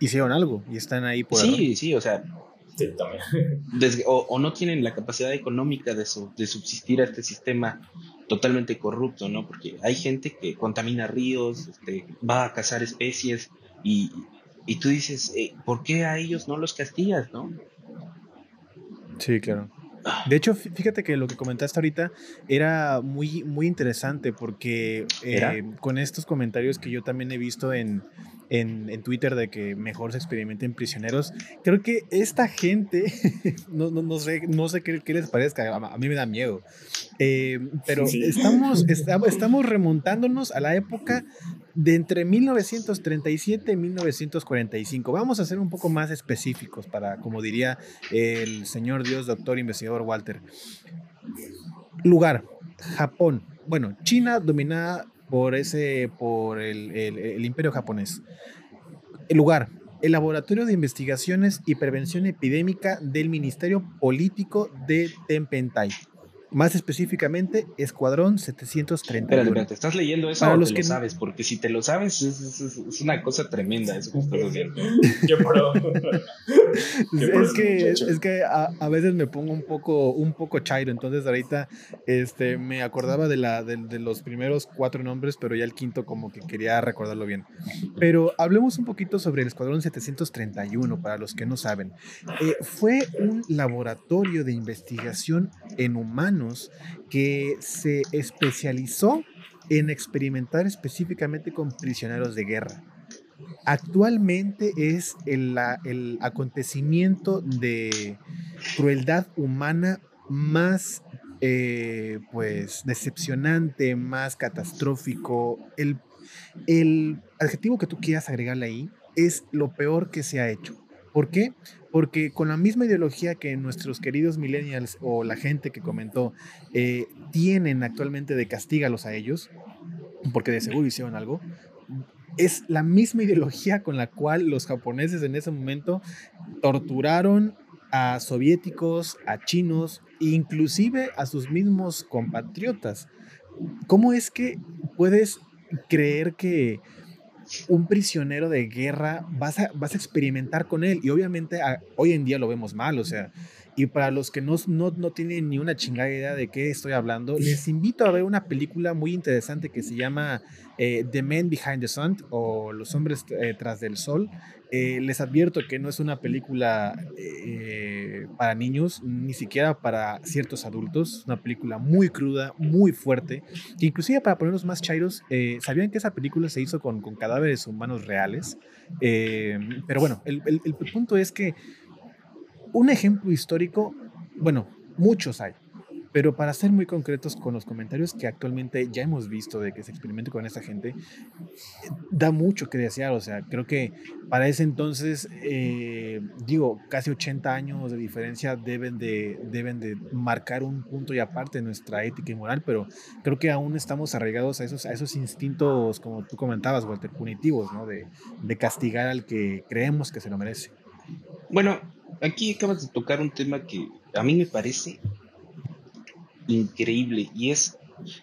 hicieron algo y están ahí por Sí, sí, o sea. o, no tienen la capacidad económica de, de subsistir a este sistema totalmente corrupto, ¿no? Porque hay gente que contamina ríos, este, va a cazar especies y, y tú dices, eh, ¿por qué a ellos no los castigas, no? Sí, claro. De hecho, fíjate que lo que comentaste ahorita era muy, muy interesante porque eh, con estos comentarios que yo también he visto en, en, Twitter de que mejor se experimenten prisioneros. Creo que esta gente, no, no, no sé, no sé qué, qué les parezca, a, mí me da miedo. Eh, pero estamos, estamos remontándonos a la época de entre 1937 y 1945. Vamos a ser un poco más específicos para, como diría el señor Dios, doctor investigador Walter. Lugar, Japón. Bueno, China dominada por, ese, por el, imperio japonés. El lugar, el Laboratorio de Investigaciones y Prevención Epidémica del Ministerio Político de Tempentai. Más específicamente, Escuadrón 731. Espérate, espérate, ¿estás leyendo eso Para o los te que lo sabes? Porque si te lo sabes, es, una cosa tremenda eso que estás haciendo. Qué pro. es, que, es que a, veces me pongo un poco, un poco chairo, entonces ahorita este, me acordaba de, la, de, los primeros cuatro nombres, pero ya el quinto como que quería recordarlo bien. Pero hablemos un poquito sobre el Escuadrón 731, para los que no saben. Eh, fue un laboratorio de investigación en humanos que se especializó en experimentar específicamente con prisioneros de guerra. Actualmente es el, acontecimiento de, crueldad humana más eh, pues decepcionante, más catastrófico. El, el adjetivo que tú quieras agregarle ahí es lo peor que se ha hecho. ¿Por qué? Porque con la misma ideología que nuestros queridos millennials o la gente que comentó eh, tienen actualmente de castígalos a ellos, porque de seguro hicieron algo, es la misma ideología con la cual los japoneses en ese momento torturaron a soviéticos, a chinos, inclusive a sus mismos compatriotas. ¿Cómo es que puedes creer que un prisionero de guerra vas a, vas a experimentar con él? Y obviamente hoy en día lo vemos mal, o sea, y para los que no, no, no, tienen ni una chingada idea de qué estoy hablando, les invito a ver una película muy interesante que se llama eh, The Men Behind the Sun o Los Hombres eh, Tras del Sol. Eh, les advierto que no es una película para niños, ni siquiera para ciertos adultos. Es una película muy cruda, muy fuerte. Que inclusive para ponerlos más chairos, ¿sabían que esa película se hizo con, con cadáveres humanos reales? pero bueno, el, el, el punto es que un ejemplo histórico, bueno, muchos hay, pero para ser muy concretos con los comentarios que actualmente ya hemos visto de que se experimente con esta gente, da mucho que desear. O sea, creo que para ese entonces, eh, digo, casi 80 años de diferencia deben de, deben de marcar un punto y aparte nuestra ética y moral, pero creo que aún estamos arraigados a esos, a esos instintos, como tú comentabas, Walter, punitivos, ¿no? De, de castigar al que creemos que se lo merece. Bueno, aquí acabas de tocar un tema que a mí me parece increíble y es,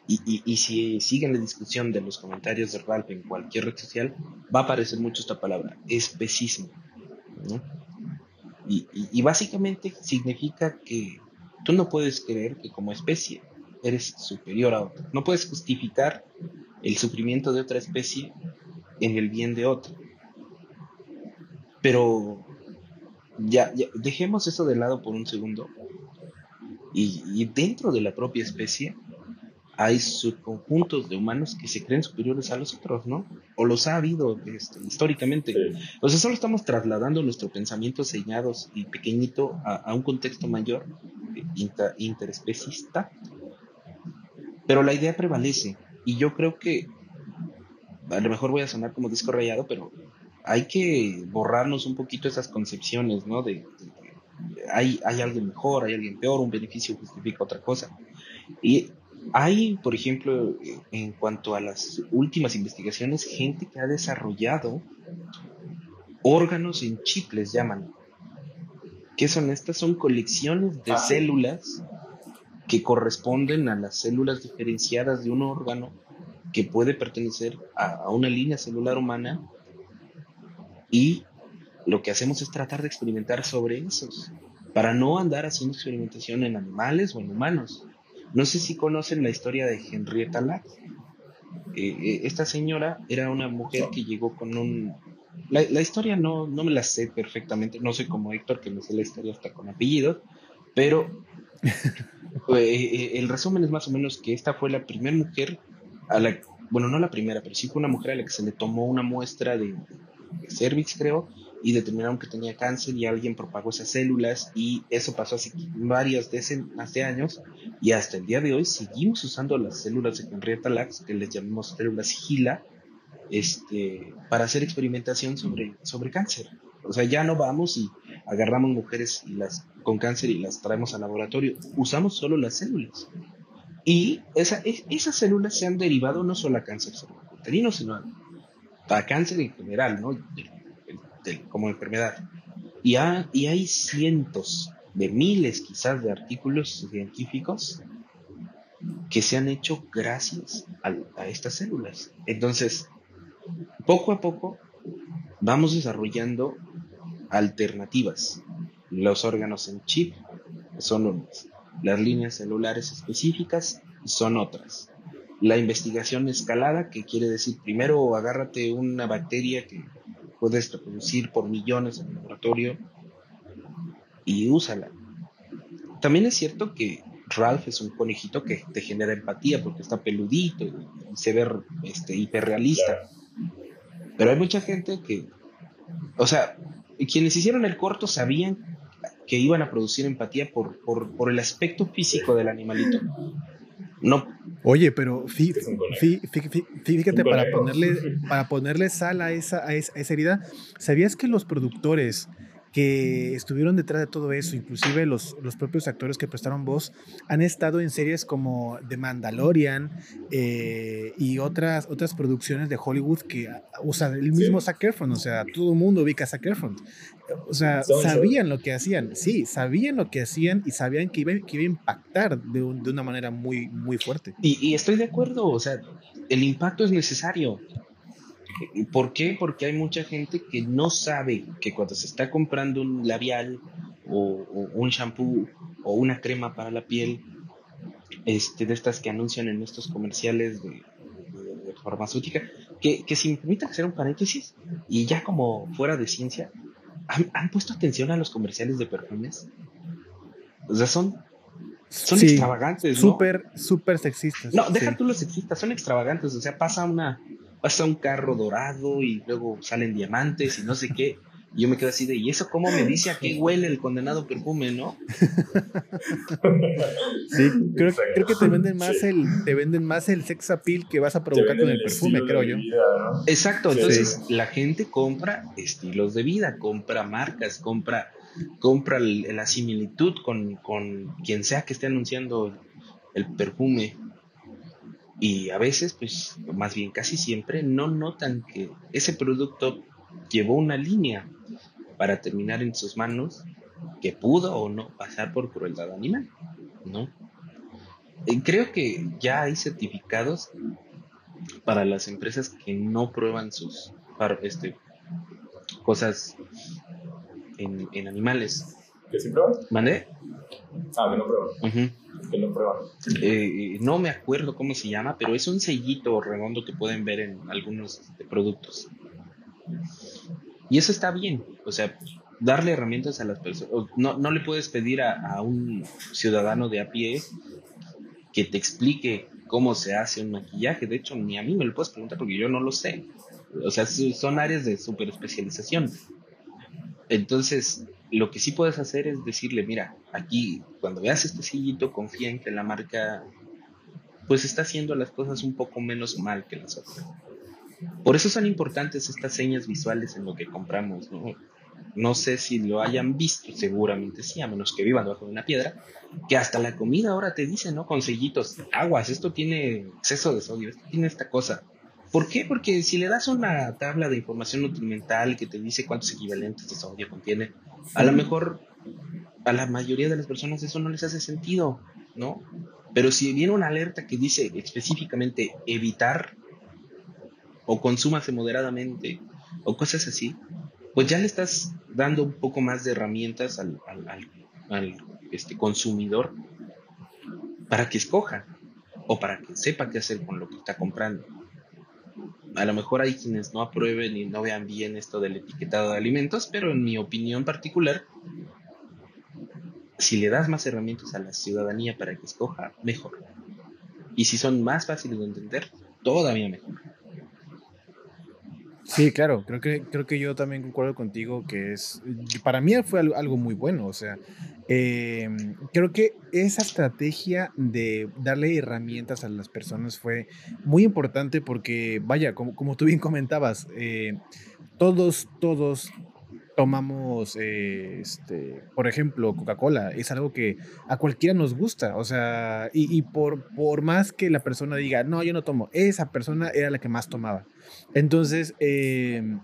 y, y, si siguen la discusión de los comentarios de Ralph en cualquier red social, va a aparecer mucho esta palabra, especismo. Y, y, básicamente significa que tú no puedes creer que como especie eres superior a otra. No puedes justificar el sufrimiento de otra especie en el bien de otra. Pero ya, dejemos eso de lado por un segundo. Y, dentro de la propia especie hay subconjuntos de humanos que se creen superiores a los otros, ¿no? O los ha habido este, históricamente. O sea, solo estamos trasladando nuestro pensamiento señados y pequeñito a, un contexto mayor, eh, interespecista. Pero la idea prevalece. Y yo creo que, a lo mejor voy a sonar como disco rayado, pero hay que borrarnos un poquito esas concepciones, ¿no? De, hay, hay alguien mejor, hay alguien peor, un beneficio justifica otra cosa. Y hay, por ejemplo, en cuanto a las últimas investigaciones, gente que ha desarrollado órganos en chip, les llaman. ¿Qué son estas? Son colecciones de células que corresponden a las células diferenciadas de un órgano que puede pertenecer a una línea celular humana y lo que hacemos es tratar de experimentar sobre esos, para no andar haciendo experimentación en animales o en humanos. No sé si conocen la historia de Henrietta Lacks. Eh, eh, esta señora era una mujer que llegó con un... La, historia no, no me la sé perfectamente, no soy como Héctor que me sé la historia hasta con apellidos, pero eh, el resumen es más o menos que esta fue la primera mujer a la... Bueno, no la primera, pero sí fue una mujer a la que se le tomó una muestra de, cervix, creo, y determinaron que tenía cáncer y alguien propagó esas células y eso pasó hace varios decenas de años y hasta el día de hoy seguimos usando las células de Henrietta Lacks, que les llamamos células GILA, este, para hacer experimentación sobre, sobre cáncer. O sea, ya no vamos y agarramos mujeres y las, con cáncer y las traemos al laboratorio. Usamos solo las células. Y esa, esas células se han derivado no solo a cáncer cervicuterino, sino a a cáncer en general, ¿no? como enfermedad. Y, y hay cientos de miles quizás de artículos científicos que se han hecho gracias a, a, estas células. Entonces, poco a poco vamos desarrollando alternativas. Los órganos en chip son unas, las líneas celulares específicas son otras la investigación escalada, que quiere decir primero agárrate una bacteria que puedes reproducir por millones en el laboratorio y úsala. También es cierto que Ralph es un conejito que te genera empatía porque está peludito y se ve este, hiperrealista. Pero hay mucha gente que, o sea, quienes hicieron el corto sabían que iban a producir empatía por, por, por el aspecto físico del animalito. No. Oye, pero fíjate, para ponerle, para ponerle sal a esa, a esa herida, ¿sabías que los productores que estuvieron detrás de todo eso, inclusive los, los propios actores que prestaron voz, han estado en series como The Mandalorian eh, y otras, otras producciones de Hollywood que usa el mismo Zac Efron, o sea, todo el mundo ubica a Zac Efron. O sea, sabían lo que hacían, sí, sabían lo que hacían y sabían que iba, que iba a impactar de, de, una manera muy, muy fuerte. Y, y estoy de acuerdo, o sea, el impacto es necesario. ¿Por qué? Porque hay mucha gente que no sabe que cuando se está comprando un labial o, un shampoo o una crema para la piel, este, de estas que anuncian en estos comerciales de, farmacéutica, que, que si me permiten hacer un paréntesis, y ya como fuera de ciencia, ¿han, puesto atención a los comerciales de perfumes? O sea, son son extravagantes, ¿no? Súper, súper sexistas. No, deja tú los sexistas, son extravagantes. O sea, pasa una, pasa un carro dorado y luego salen diamantes y no sé qué. Y yo me quedo así de, ¿y eso cómo me dice a qué huele el condenado perfume, no? sí, creo, creo que te venden más el, te venden más el sex appeal que vas a provocar con el, perfume, creo yo. Exacto, entonces la gente compra estilos de vida, compra marcas, compra, compra la similitud con, con quien sea que esté anunciando el perfume. Y a veces, pues más bien casi siempre, no notan que ese producto llevó una línea para terminar en sus manos que pudo o no pasar por crueldad animal, ¿no? Y creo que ya hay certificados para las empresas que no prueban sus este, cosas en, animales. ¿Que sí prueban? ¿Mandé? Ah, que no prueban que lo prueban. Eh, no me acuerdo cómo se llama, pero es un sellito redondo que pueden ver en algunos este, productos. Y eso está bien, o sea, darle herramientas a las personas. No, no le puedes pedir a, un ciudadano de a pie que te explique cómo se hace un maquillaje. De hecho, ni a mí me lo puedes preguntar porque yo no lo sé. O sea, son áreas de super especialización. Entonces, lo que sí puedes hacer es decirle, mira, aquí cuando veas este sillito, confía en que la marca pues está haciendo las cosas un poco menos mal que las otras. Por eso son importantes estas señas visuales en lo que compramos, ¿no? No sé si lo hayan visto, seguramente sí, a menos que vivan debajo de una piedra, que hasta la comida ahora te dice, ¿no? Con sellitos, aguas, esto tiene exceso de sodio, esto tiene esta cosa. ¿Por qué? Porque si le das una tabla de información nutrimental que te dice cuántos equivalentes de sodio contiene, a lo mejor a la mayoría de las personas eso no les hace sentido, ¿no? Pero si viene una alerta que dice específicamente evitar o consúmase moderadamente o cosas así, pues ya le estás dando un poco más de herramientas al, este, consumidor para que escoja o para que sepa qué hacer con lo que está comprando. A lo mejor hay quienes no aprueben y no vean bien esto del etiquetado de alimentos, pero en mi opinión particular, si le das más herramientas a la ciudadanía para que escoja, mejor. Y si son más fáciles de entender, todavía mejor. Sí, claro, creo que, creo que yo también concuerdo contigo que es, para mí fue algo muy bueno, o sea, em, creo que esa estrategia de darle herramientas a las personas fue muy importante porque, vaya, como, como tú bien comentabas, eh, todos, todos tomamos, eh, este, por ejemplo, Coca-Cola, es algo que a cualquiera nos gusta, o sea, y, y, por, por más que la persona diga, no, yo no tomo, esa persona era la que más tomaba. Entonces, em,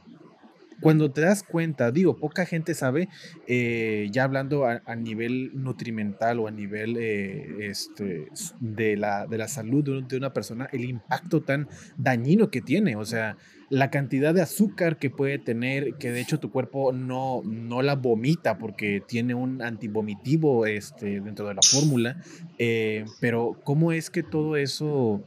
cuando te das cuenta, digo, poca gente sabe, eh, ya hablando a, nivel nutrimental o a nivel eh, este, de, la, de la salud de una persona, el impacto tan dañino que tiene. O sea, la cantidad de azúcar que puede tener, que de hecho tu cuerpo no, no la vomita porque tiene un antivomitivo este, dentro de la fórmula, eh, pero cómo es que todo eso,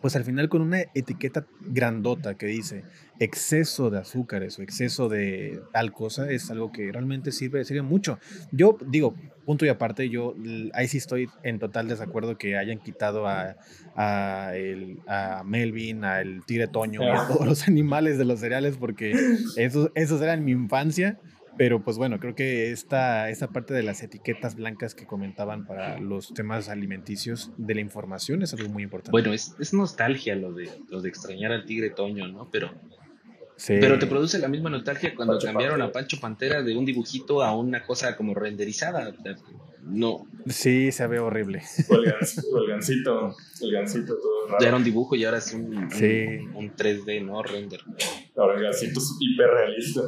pues al final con una etiqueta grandota que dice exceso de azúcares o exceso de tal cosa es algo que realmente sirve, sirve mucho. Yo digo, punto y aparte, yo ahí sí estoy en total desacuerdo que hayan quitado a, a, el, a Melvin, al tigre Toño, a todos los animales de los cereales, porque esos, esos eran mi infancia. Pero pues bueno, creo que esta, esta parte de las etiquetas blancas que comentaban para los temas alimenticios de la información es algo muy importante. Bueno, es, es nostalgia lo de, lo de extrañar al tigre Toño, ¿no? Pero, pero te produce la misma nostalgia cuando cambiaron a Pancho Pantera de un dibujito a una cosa como renderizada. No. Sí, se ve horrible. O el, gancito, el gancito todo raro. Ya era un dibujo y ahora es un, un, 3D, ¿no? Render. Ahora el gancito es hiperrealista.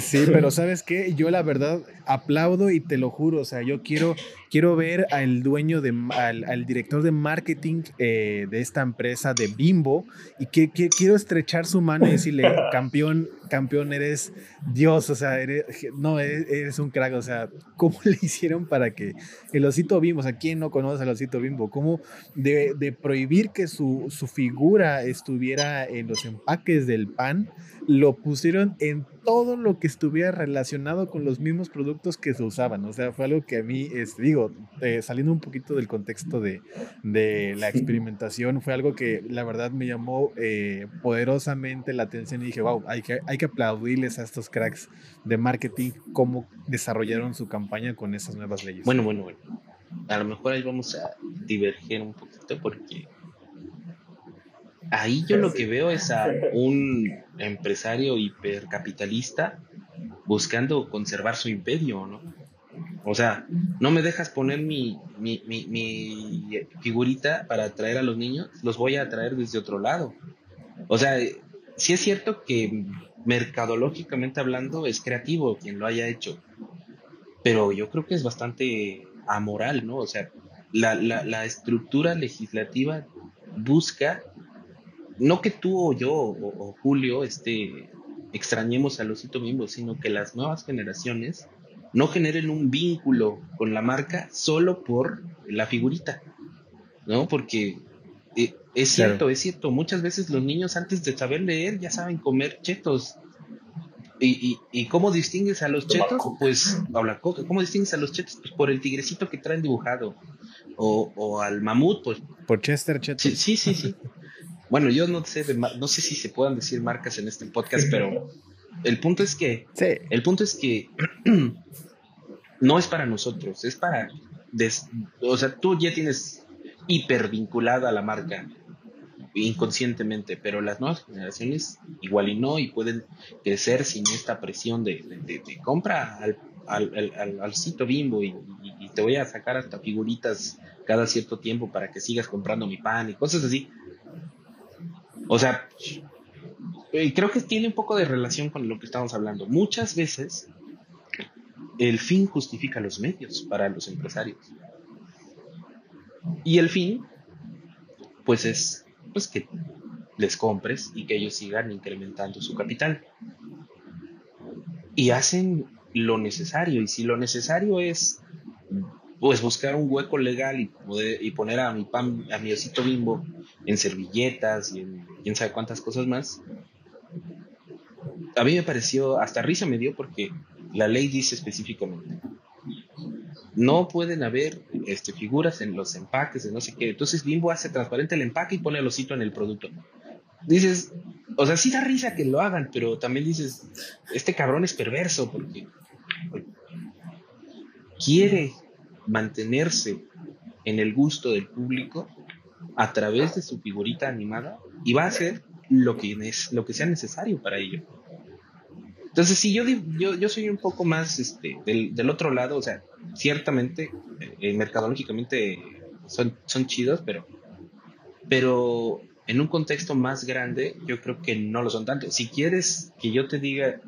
Sí, pero ¿sabes qué? Yo la verdad aplaudo y te lo juro, o sea, yo quiero, quiero ver al dueño, de, al, director de marketing eh, de esta empresa de Bimbo y que, quiero estrechar su mano y decirle, campeón, campeón, eres Dios, o sea, eres, no, eres, un crack, o sea, ¿cómo le hicieron para que el osito Bimbo, o sea, ¿quién no conoce al osito Bimbo? ¿Cómo de, de prohibir que su, su figura estuviera en los empaques del pan? lo pusieron en todo lo que estuviera relacionado con los mismos productos que se usaban. O sea, fue algo que a mí, es, digo, eh, saliendo un poquito del contexto de, la experimentación, fue algo que la verdad me llamó eh, poderosamente la atención y dije, wow, hay que, hay que aplaudirles a estos cracks de marketing cómo desarrollaron su campaña con esas nuevas leyes. Bueno, bueno, bueno. A lo mejor ahí vamos a diverger un poquito porque Ahí yo lo que veo es a un empresario hipercapitalista buscando conservar su imperio, ¿no? O sea, no me dejas poner mi, mi, mi, figurita para atraer a los niños, los voy a atraer desde otro lado. O sea, sí es cierto que mercadológicamente hablando es creativo quien lo haya hecho, pero yo creo que es bastante amoral, ¿no? O sea, la, la, estructura legislativa busca no que tú o yo o, Julio este, extrañemos al osito bimbo, sino que las nuevas generaciones no generen un vínculo con la marca solo por la figurita, ¿no? Porque eh, es cierto, es cierto, muchas veces los niños antes de saber leer ya saben comer chetos. ¿Y, y, cómo distingues a los chetos? Pues, ¿cómo distingues a los chetos? Pues por el tigrecito que traen dibujado. O, o al mamut, pues. Por Chester Chetos. sí, sí. sí. Bueno, yo no sé, no sé si se puedan decir marcas en este podcast, pero el punto es que, el punto es que no es para nosotros, es para, o sea, tú ya tienes hiper vinculada a la marca inconscientemente, pero las nuevas generaciones igual y no y pueden crecer sin esta presión de, compra al, al, al, sitio bimbo y, y, te voy a sacar hasta figuritas cada cierto tiempo para que sigas comprando mi pan y cosas así. O sea, eh, creo que tiene un poco de relación con lo que estamos hablando. Muchas veces el fin justifica los medios para los empresarios. Y el fin, pues es pues que les compres y que ellos sigan incrementando su capital. Y hacen lo necesario. Y si lo necesario es pues buscar un hueco legal y poder y poner a mi pan, a mi osito bimbo en servilletas y en quién sabe cuántas cosas más. A mí me pareció, hasta risa me dio porque la ley dice específicamente, no pueden haber este, figuras en los empaques de no sé qué. Entonces Bimbo hace transparente el empaque y pone el osito en el producto. Dices, o sea, sí da risa que lo hagan, pero también dices, este cabrón es perverso porque quiere mantenerse en el gusto del público a través de su figurita animada y va a hacer lo que, lo que sea necesario para ello. Entonces, si yo, yo, yo soy un poco más este, del, otro lado, o sea, ciertamente, eh, mercadológicamente son, son chidos, pero, pero en un contexto más grande, yo creo que no lo son tanto. Si quieres que yo te diga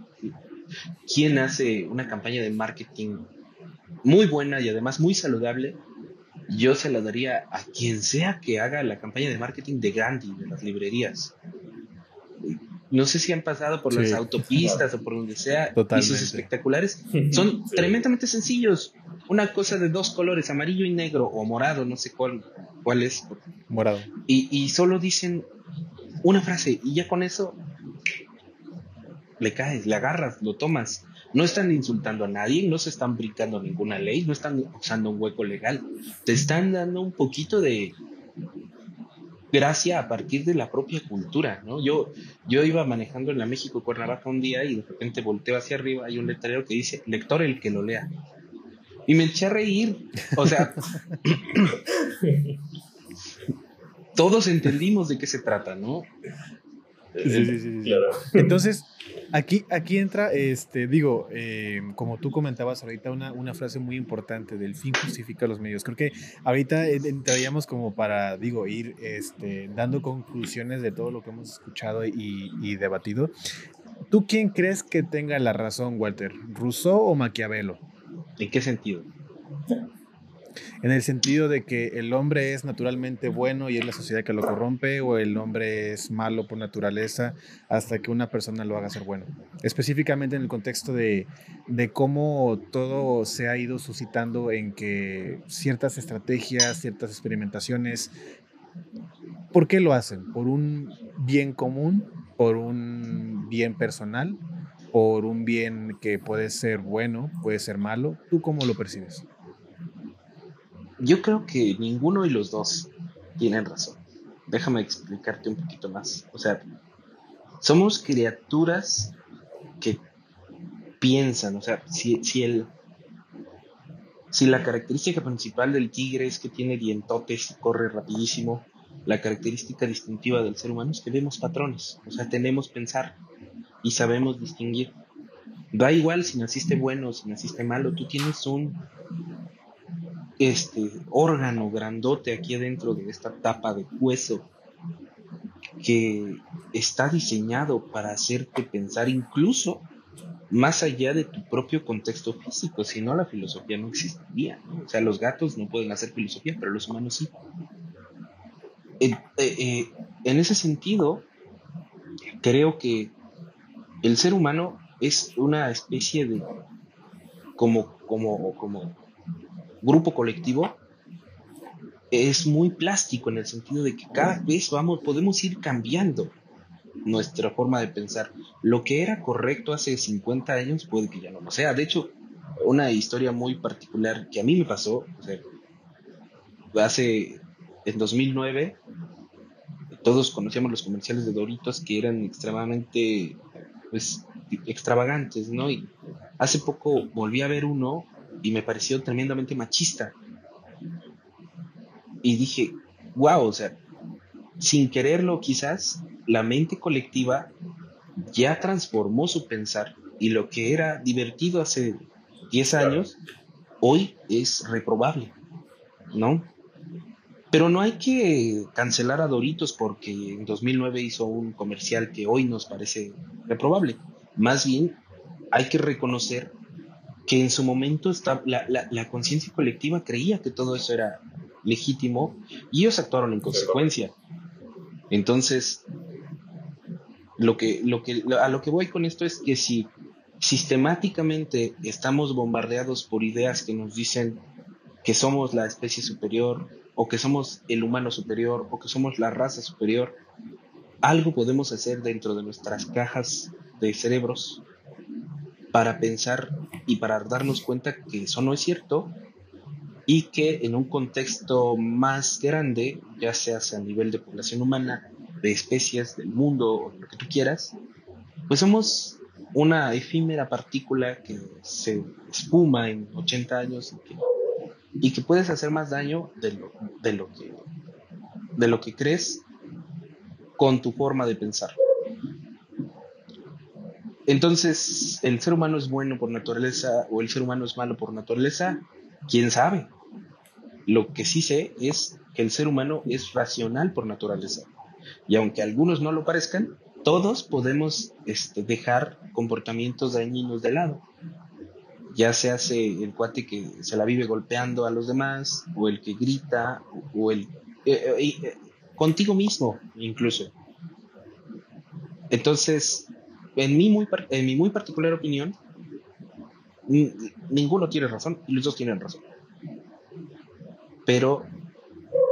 quién hace una campaña de marketing muy buena y además muy saludable, yo se la daría a quien sea que haga la campaña de marketing de Gandhi, de las librerías. No sé si han pasado por las autopistas o por donde sea, pisos espectaculares. Son tremendamente sencillos. Una cosa de dos colores, amarillo y negro, o morado, no sé cuál, cuál es. Morado. Y, y solo dicen una frase, y ya con eso le caes, le agarras, lo tomas. No están insultando a nadie, no se están brincando ninguna ley, no están usando un hueco legal. Te están dando un poquito de gracia a partir de la propia cultura, ¿no? Yo, yo iba manejando en la México Cuernavaca un día y de repente volteo hacia arriba, hay un letrero que dice, lector el que lo lea. Y me eché a reír, o sea, todos entendimos de qué se trata, ¿no? Sí, sí, sí, claro. Entonces, aquí, aquí entra, este, digo, eh, como tú comentabas ahorita, una, una, frase muy importante del fin justifica los medios. Creo que ahorita entraríamos como para, digo, ir este, dando conclusiones de todo lo que hemos escuchado y, y debatido. ¿Tú quién crees que tenga la razón, Walter? ¿Rousseau o Maquiavelo? ¿En qué sentido? En el sentido de que el hombre es naturalmente bueno y es la sociedad que lo corrompe o el hombre es malo por naturaleza hasta que una persona lo haga ser bueno. Específicamente en el contexto de, de cómo todo se ha ido suscitando en que ciertas estrategias, ciertas experimentaciones, ¿por qué lo hacen? ¿Por un bien común? ¿Por un bien personal? ¿Por un bien que puede ser bueno, puede ser malo? ¿Tú cómo lo percibes? Yo creo que ninguno de los dos tienen razón. Déjame explicarte un poquito más. O sea, somos criaturas que piensan, o sea, si, el si la característica principal del tigre es que tiene dientotes y corre rapidísimo, la característica distintiva del ser humano es que vemos patrones, o sea, tenemos pensar y sabemos distinguir. Da igual si naciste bueno o si naciste malo, tú tienes un este órgano grandote aquí adentro de esta tapa de hueso que está diseñado para hacerte pensar incluso más allá de tu propio contexto físico, si no la filosofía no existiría. O sea, los gatos no pueden hacer filosofía, pero los humanos sí. Eh, eh, en ese sentido, creo que el ser humano es una especie de como, como, como grupo colectivo es muy plástico en el sentido de que cada vez vamos, podemos ir cambiando nuestra forma de pensar. Lo que era correcto hace 50 años puede que ya no lo sea. De hecho, una historia muy particular que a mí me pasó, hace en 2009 todos conocíamos los comerciales de Doritos que eran extremadamente pues extravagantes, ¿no? Y hace poco volví a ver uno y me pareció tremendamente machista. Y dije, wow, o sea, sin quererlo quizás, la mente colectiva ya transformó su pensar y lo que era divertido hace 10 años, hoy es reprobable, ¿no? Pero no hay que cancelar a Doritos porque en 2009 hizo un comercial que hoy nos parece reprobable. Más bien hay que reconocer que en su momento está, la, la, conciencia colectiva creía que todo eso era legítimo y ellos actuaron en consecuencia. Entonces, lo que, lo que, a lo que voy con esto es que si sistemáticamente estamos bombardeados por ideas que nos dicen que somos la especie superior o que somos el humano superior o que somos la raza superior, algo podemos hacer dentro de nuestras cajas de cerebros para pensar y para darnos cuenta que eso no es cierto y que en un contexto más grande, ya sea a nivel de población humana, de especies, del mundo o lo que tú quieras, pues somos una efímera partícula que se espuma en 80 años y que, puedes hacer más daño de lo, de lo que crees con tu forma de pensar. Entonces, ¿el ser humano es bueno por naturaleza o el ser humano es malo por naturaleza? ¿Quién sabe? Lo que sí sé es que el ser humano es racional por naturaleza. Y aunque algunos no lo parezcan, todos podemos este, dejar comportamientos dañinos de lado. Ya se hace el cuate que se la vive golpeando a los demás, o el que grita, o el... Eh, eh, eh, contigo mismo, incluso. Entonces, en mi muy, en mi muy particular opinión, ninguno tiene razón y los dos tienen razón. Pero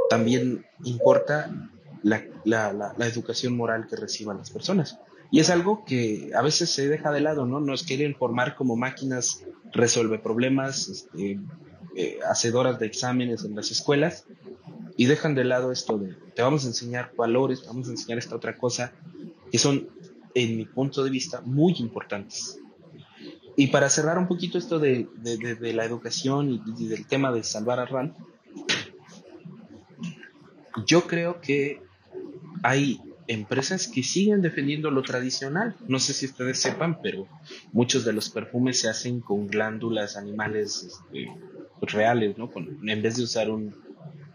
también importa la, la, la, educación moral que reciban las personas. Y es algo que a veces se deja de lado, ¿no? Nos quieren formar como máquinas, resuelve problemas, este, eh, hacedoras de exámenes en las escuelas, y dejan de lado esto de te vamos a enseñar valores, te vamos a enseñar esta otra cosa, que son, en mi punto de vista, muy importantes. Y para cerrar un poquito esto de, la educación y, del tema de salvar a RAL, yo creo que hay empresas que siguen defendiendo lo tradicional. No sé si ustedes sepan, pero muchos de los perfumes se hacen con glándulas animales este, reales, ¿no? en vez de usar un,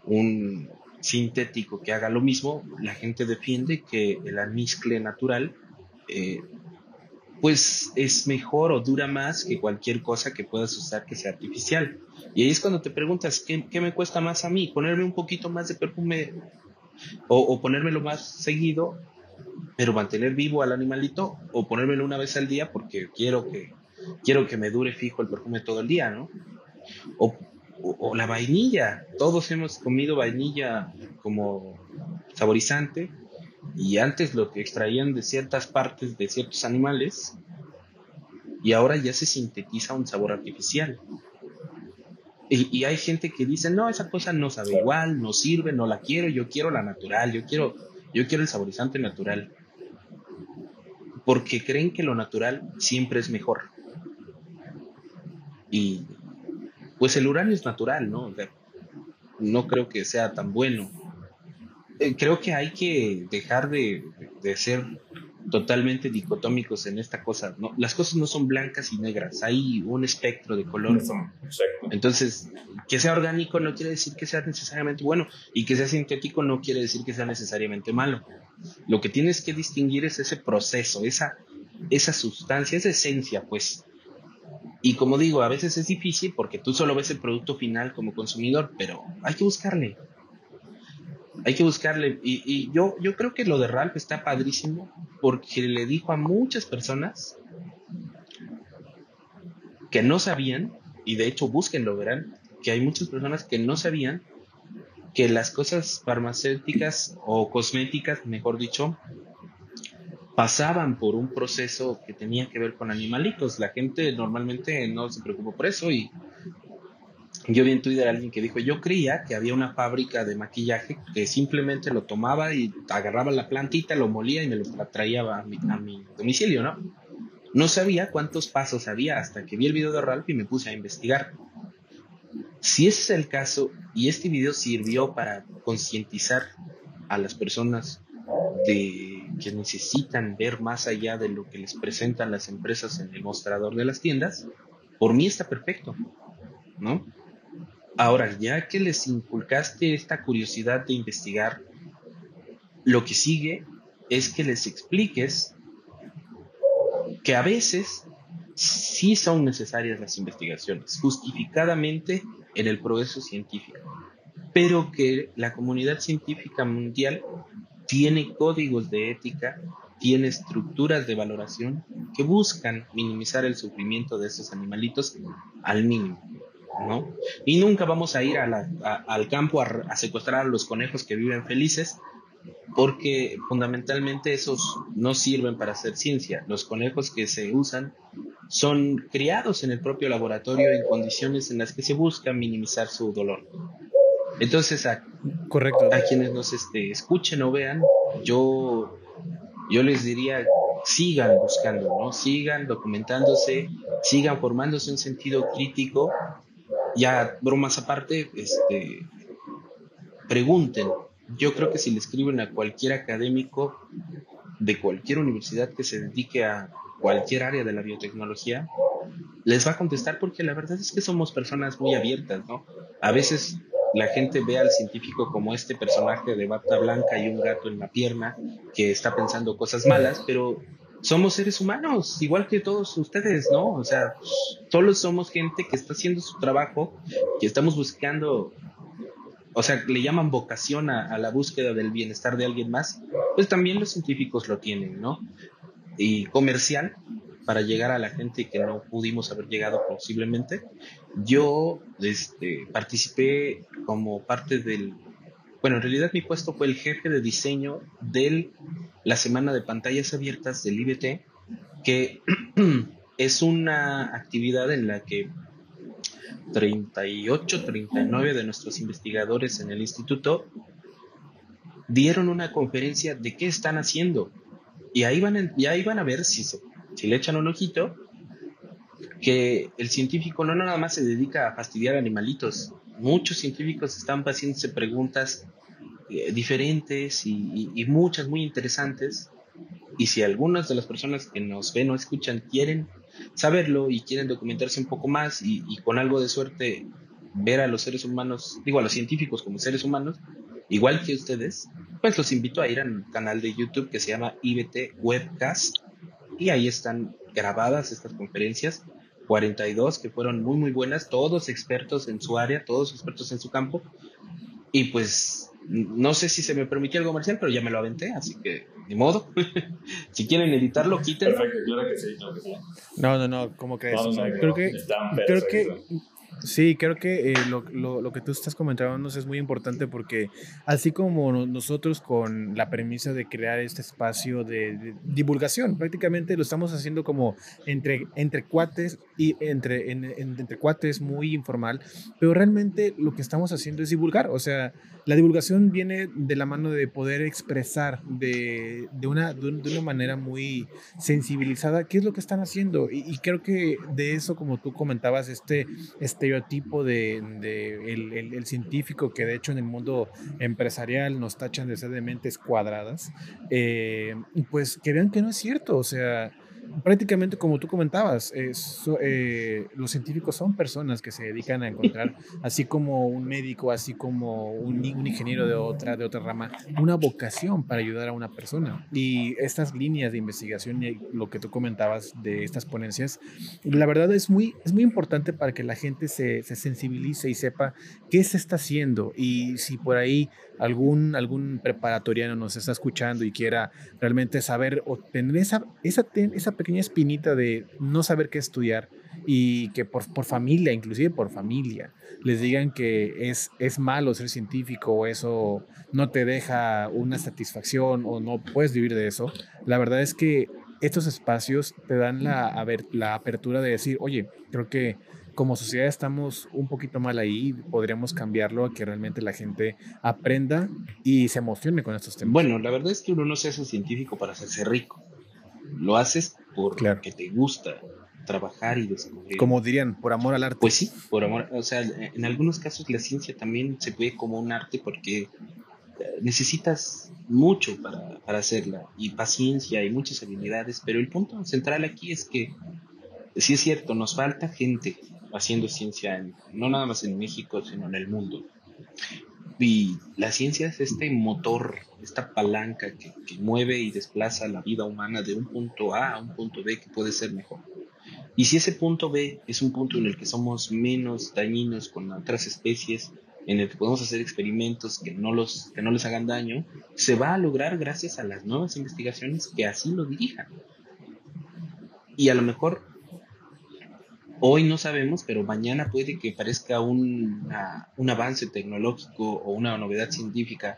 un sintético que haga lo mismo, la gente defiende que el almizcle natural eh, pues es mejor o dura más que cualquier cosa que puedas usar que sea artificial. Y ahí es cuando te preguntas, ¿qué, me cuesta más a mí? ¿Ponerme un poquito más de perfume o, o, ponérmelo más seguido, pero mantener vivo al animalito? ¿O ponérmelo una vez al día porque quiero que, quiero que me dure fijo el perfume todo el día, ¿no? O o, la vainilla. Todos hemos comido vainilla como saborizante y antes lo que extraían de ciertas partes de ciertos animales y ahora ya se sintetiza un sabor artificial. Y, hay gente que dice, no, esa cosa no sabe igual, no sirve, no la quiero, yo quiero la natural, yo quiero, yo quiero el saborizante natural. Porque creen que lo natural siempre es mejor. Y pues el uranio es natural, ¿no? no creo que sea tan bueno. Eh, creo que hay que dejar de, ser totalmente dicotómicos en esta cosa. ¿no? Las cosas no son blancas y negras, hay un espectro de color. Entonces, que sea orgánico no quiere decir que sea necesariamente bueno y que sea sintético no quiere decir que sea necesariamente malo. Lo que tienes que distinguir es ese proceso, esa, esa sustancia, esa esencia, pues, y como digo, a veces es difícil porque tú solo ves el producto final como consumidor, pero hay que buscarle. Hay que buscarle. Y, yo, yo creo que lo de Ralph está padrísimo porque le dijo a muchas personas que no sabían, y de hecho búsquenlo, verán, que hay muchas personas que no sabían que las cosas farmacéuticas o cosméticas, mejor dicho, pasaban por un proceso que tenía que ver con animalitos. La gente normalmente no se preocupa por eso y yo vi en Twitter a alguien que dijo, yo creía que había una fábrica de maquillaje que simplemente lo tomaba y agarraba la plantita, lo molía y me lo traía a mi, a mi domicilio, ¿no? No sabía cuántos pasos había hasta que vi el video de Ralph y me puse a investigar. Si ese es el caso y este video sirvió para concientizar a las personas de que necesitan ver más allá de lo que les presentan las empresas en el mostrador de las tiendas, por mí está perfecto, ¿no? Ahora, ya que les inculcaste esta curiosidad de investigar, lo que sigue es que les expliques que a veces sí son necesarias las investigaciones, justificadamente en el progreso científico, pero que la comunidad científica mundial tiene códigos de ética, tiene estructuras de valoración que buscan minimizar el sufrimiento de esos animalitos al mínimo. ¿No? Y nunca vamos a ir al campo a, secuestrar a los conejos que viven felices, porque fundamentalmente esos no sirven para hacer ciencia. Los conejos que se usan son criados en el propio laboratorio en condiciones en las que se busca minimizar su dolor. Entonces, a, Correcto. a quienes nos este, escuchen o vean, yo, yo les diría, sigan buscando, ¿no? Sigan documentándose, sigan formándose un sentido crítico. Ya, bromas aparte, este, pregunten. Yo creo que si le escriben a cualquier académico de cualquier universidad que se dedique a cualquier área de la biotecnología, les va a contestar porque la verdad es que somos personas muy abiertas, ¿no? A veces la gente ve al científico como este personaje de bata blanca y un gato en la pierna que está pensando cosas malas, pero somos seres humanos, igual que todos ustedes, ¿no? O sea, todos somos gente que está haciendo su trabajo, que estamos buscando, o sea, le llaman vocación a, la búsqueda del bienestar de alguien más, pues también los científicos lo tienen, ¿no? Y comercial, para llegar a la gente que no pudimos haber llegado posiblemente. Yo este, participé como parte del, bueno, en realidad mi puesto fue el jefe de diseño de la semana de pantallas abiertas del IBT, que es una actividad en la que 38, 39 de nuestros investigadores en el instituto dieron una conferencia de qué están haciendo. Y ahí van, a, y a ver si, si le echan un ojito, que el científico no nada más se dedica a fastidiar animalitos. Muchos científicos están haciéndose preguntas eh, diferentes y, muchas muy interesantes. Y si algunas de las personas que nos ven o escuchan quieren saberlo y quieren documentarse un poco más y, y con algo de suerte ver a los seres humanos, digo a los científicos como seres humanos, igual que ustedes, pues los invito a ir al canal de YouTube que se llama IBT Webcast y ahí están grabadas estas conferencias, 42 que fueron muy muy buenas, todos expertos en su área, todos expertos en su campo y pues no sé si se me permitió algo comercial, pero ya me lo aventé, así que ni modo. si quieren editarlo, quiten. Perfecto, claro que sí, claro que sí. No, no, no, ¿cómo crees? creo que, creo que Sí, creo que eh, lo, lo, lo, que tú estás comentando es muy importante porque así como nosotros con la premisa de crear este espacio de, divulgación, prácticamente lo estamos haciendo como entre, entre cuates y entre, entre cuates muy informal, pero realmente lo que estamos haciendo es divulgar, o sea, la divulgación viene de la mano de poder expresar de, de, una, de, una manera muy sensibilizada qué es lo que están haciendo. Y, creo que de eso, como tú comentabas, este estereotipo de, el, científico que de hecho en el mundo empresarial nos tachan de ser de mentes cuadradas, eh, pues que vean que no es cierto. O sea, prácticamente como tú comentabas, eh, los científicos son personas que se dedican a encontrar, así como un médico, así como un, un, ingeniero de otra, de otra rama, una vocación para ayudar a una persona. Y estas líneas de investigación y lo que tú comentabas de estas ponencias, la verdad es muy, es muy importante para que la gente se, se sensibilice y sepa qué se está haciendo y si por ahí algún, algún preparatoriano nos está escuchando y quiera realmente saber o tener esa, esa, esa pequeña espinita de no saber qué estudiar y que por, por familia, inclusive por familia, les digan que es, es malo ser científico o eso no te deja una satisfacción o no puedes vivir de eso, la verdad es que estos espacios te dan la, a ver, la apertura de decir, oye, creo que como sociedad estamos un poquito mal ahí, podríamos cambiarlo a que realmente la gente aprenda y se emocione con estos temas. Bueno, la verdad es que uno no se hace científico para hacerse rico. Lo haces porque te gusta trabajar y descubrir. Como dirían, por amor al arte. Pues sí, por amor. O sea, en algunos casos la ciencia también se ve como un arte porque eh, necesitas mucho para, para hacerla y paciencia y muchas habilidades, pero el punto central aquí es que sí es cierto, nos falta gente haciendo ciencia, no nada más en México, sino en el mundo. Y la ciencia es este motor, esta palanca que, que, mueve y desplaza la vida humana de un punto A a un punto B que puede ser mejor. Y si ese punto B es un punto en el que somos menos dañinos con otras especies, en el que podemos hacer experimentos que no, los, que no les hagan daño, se va a lograr gracias a las nuevas investigaciones que así lo dirijan. Y a lo mejor Hoy no sabemos, pero mañana puede que parezca un, un avance tecnológico o una novedad científica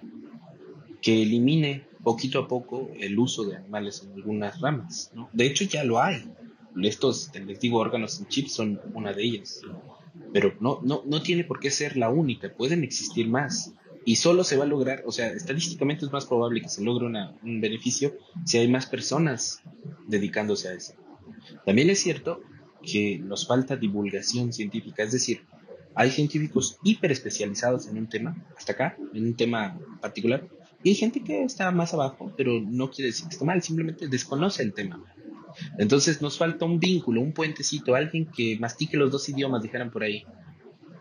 que elimine poquito a poco el uso de animales en algunas ramas. De hecho, ya lo hay. Estos, les digo, órganos en chips son una de ellas. Pero no, no, no tiene por qué ser la única, pueden existir más. Y solo se va a lograr, o sea, estadísticamente es más probable que se logre un beneficio si hay más personas dedicándose a eso. También es cierto que nos falta divulgación científica, es decir, hay científicos hiper especializados en un tema, hasta acá, en un tema particular, y hay gente que está más abajo, pero no quiere decir que está mal, simplemente desconoce el tema. Entonces nos falta un vínculo, un puentecito, alguien que mastique los dos idiomas, dijeran por ahí,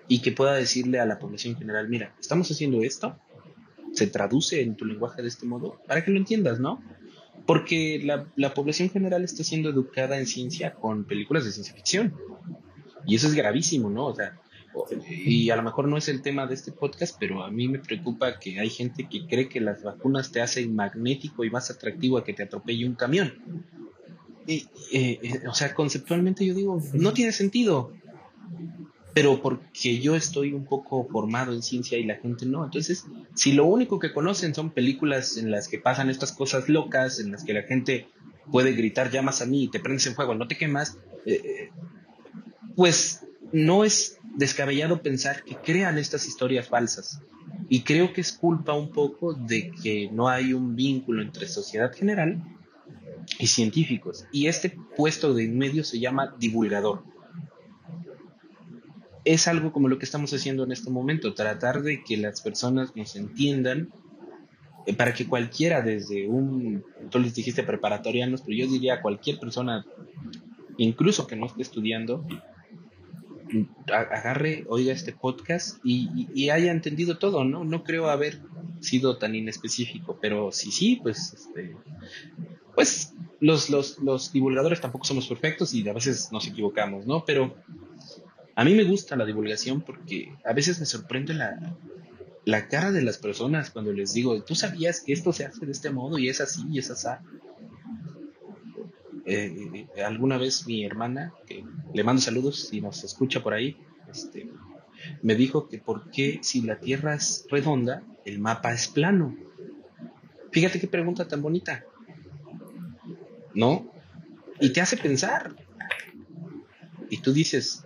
y que pueda decirle a la población general, mira, estamos haciendo esto, se traduce en tu lenguaje de este modo, para que lo entiendas, ¿no? Porque la, la, población general está siendo educada en ciencia con películas de ciencia ficción. Y eso es gravísimo, ¿no? O sea, y a lo mejor no es el tema de este podcast, pero a mí me preocupa que hay gente que cree que las vacunas te hacen magnético y más atractivo a que te atropelle un camión. Y, eh, eh, o sea, conceptualmente yo digo, no tiene sentido pero porque yo estoy un poco formado en ciencia y la gente no. Entonces, si lo único que conocen son películas en las que pasan estas cosas locas, en las que la gente puede gritar llamas a mí y te prendes en fuego, no te quemas, eh, pues no es descabellado pensar que crean estas historias falsas. Y creo que es culpa un poco de que no hay un vínculo entre sociedad general y científicos. Y este puesto de en medio se llama divulgador. Es algo como lo que estamos haciendo en este momento, tratar de que las personas nos entiendan eh, para que cualquiera desde un, tú les dijiste preparatorianos, pero yo diría cualquier persona, incluso que no esté estudiando, agarre, oiga este podcast y, haya entendido todo, ¿no? No creo haber sido tan inespecífico, pero sí, sí, pues, este, pues los, los, los divulgadores tampoco somos perfectos y a veces nos equivocamos, ¿no? Pero a mí me gusta la divulgación porque a veces me sorprende la, cara de las personas cuando les digo, ¿tú sabías que esto se hace de este modo y es así y es así? Eh, alguna vez mi hermana, que le mando saludos si nos escucha por ahí, este, me dijo que por qué si la Tierra es redonda, el mapa es plano. Fíjate qué pregunta tan bonita. ¿No? Y te hace pensar. Y tú dices,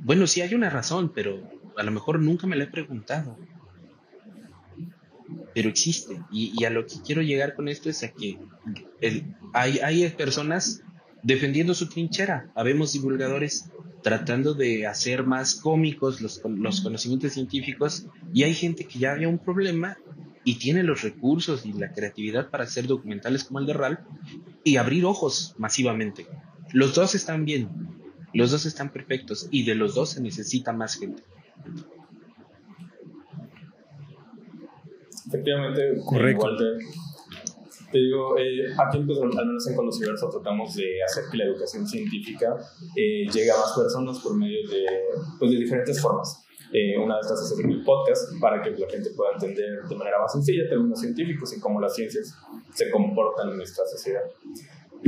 bueno, sí hay una razón, pero a lo mejor nunca me la he preguntado pero existe. Y, a lo que quiero llegar con esto es a que hay, hay personas defendiendo su trinchera. Habemos divulgadores tratando de hacer más cómicos los, los conocimientos científicos y hay gente que ya había un problema y tiene los recursos y la creatividad para hacer documentales como el de Ralph y abrir ojos masivamente. Los dos están bien, los dos están perfectos y de los dos se necesita más gente. Efectivamente, Correcto. te digo, eh, aquí pues, al menos en Conociverso tratamos de hacer que la educación científica eh, llegue a más personas por medio de, pues, de diferentes formas. Eh, una de estas es el podcast para que la gente pueda entender de manera más sencilla términos científicos y cómo las ciencias se comportan en nuestra sociedad.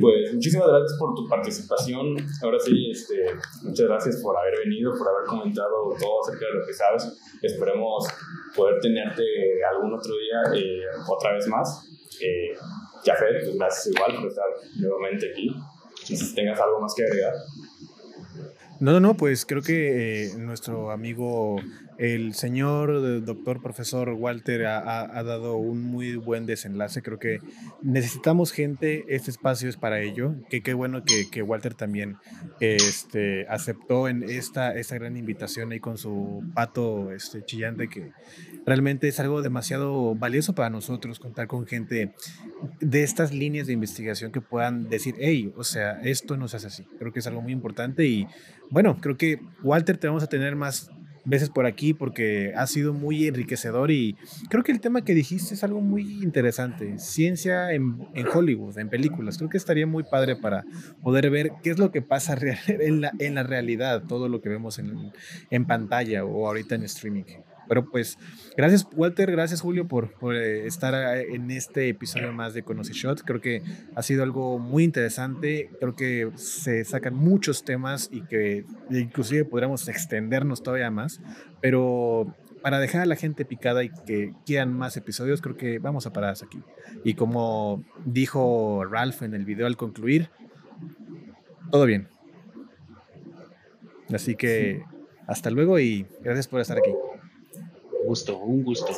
Pues muchísimas gracias por tu participación. Ahora sí, este, muchas gracias por haber venido, por haber comentado todo acerca de lo que sabes. Esperemos poder tenerte algún otro día eh, otra vez más. Eh, pues gracias igual por estar nuevamente aquí. Si tengas algo más que agregar. No, no, no, pues creo que eh, nuestro amigo el señor doctor profesor Walter ha, dado un muy buen desenlace. Creo que necesitamos gente, este espacio es para ello. Que bueno que, Walter también este, aceptó en esta, esta gran invitación ahí con su pato este, chillante, que realmente es algo demasiado valioso para nosotros contar con gente de estas líneas de investigación que puedan decir, hey, o sea, esto no se hace así. Creo que es algo muy importante y bueno, creo que Walter te vamos a tener más veces por aquí porque ha sido muy enriquecedor y creo que el tema que dijiste es algo muy interesante. Ciencia en, Hollywood, en películas. Creo que estaría muy padre para poder ver qué es lo que pasa en la, en la realidad, todo lo que vemos en, en pantalla o ahorita en streaming. Pero pues, gracias Walter, gracias Julio por, eh, estar eh, en este episodio más de Conoce Shot. Creo que ha sido algo muy interesante. Creo que se sacan muchos temas y que inclusive podríamos extendernos todavía más. Pero para dejar a la gente picada y que quieran más episodios, creo que vamos a parar aquí. Y como dijo Ralph en el video al concluir, todo bien. Así que hasta luego y gracias por estar aquí gusto, un gusto.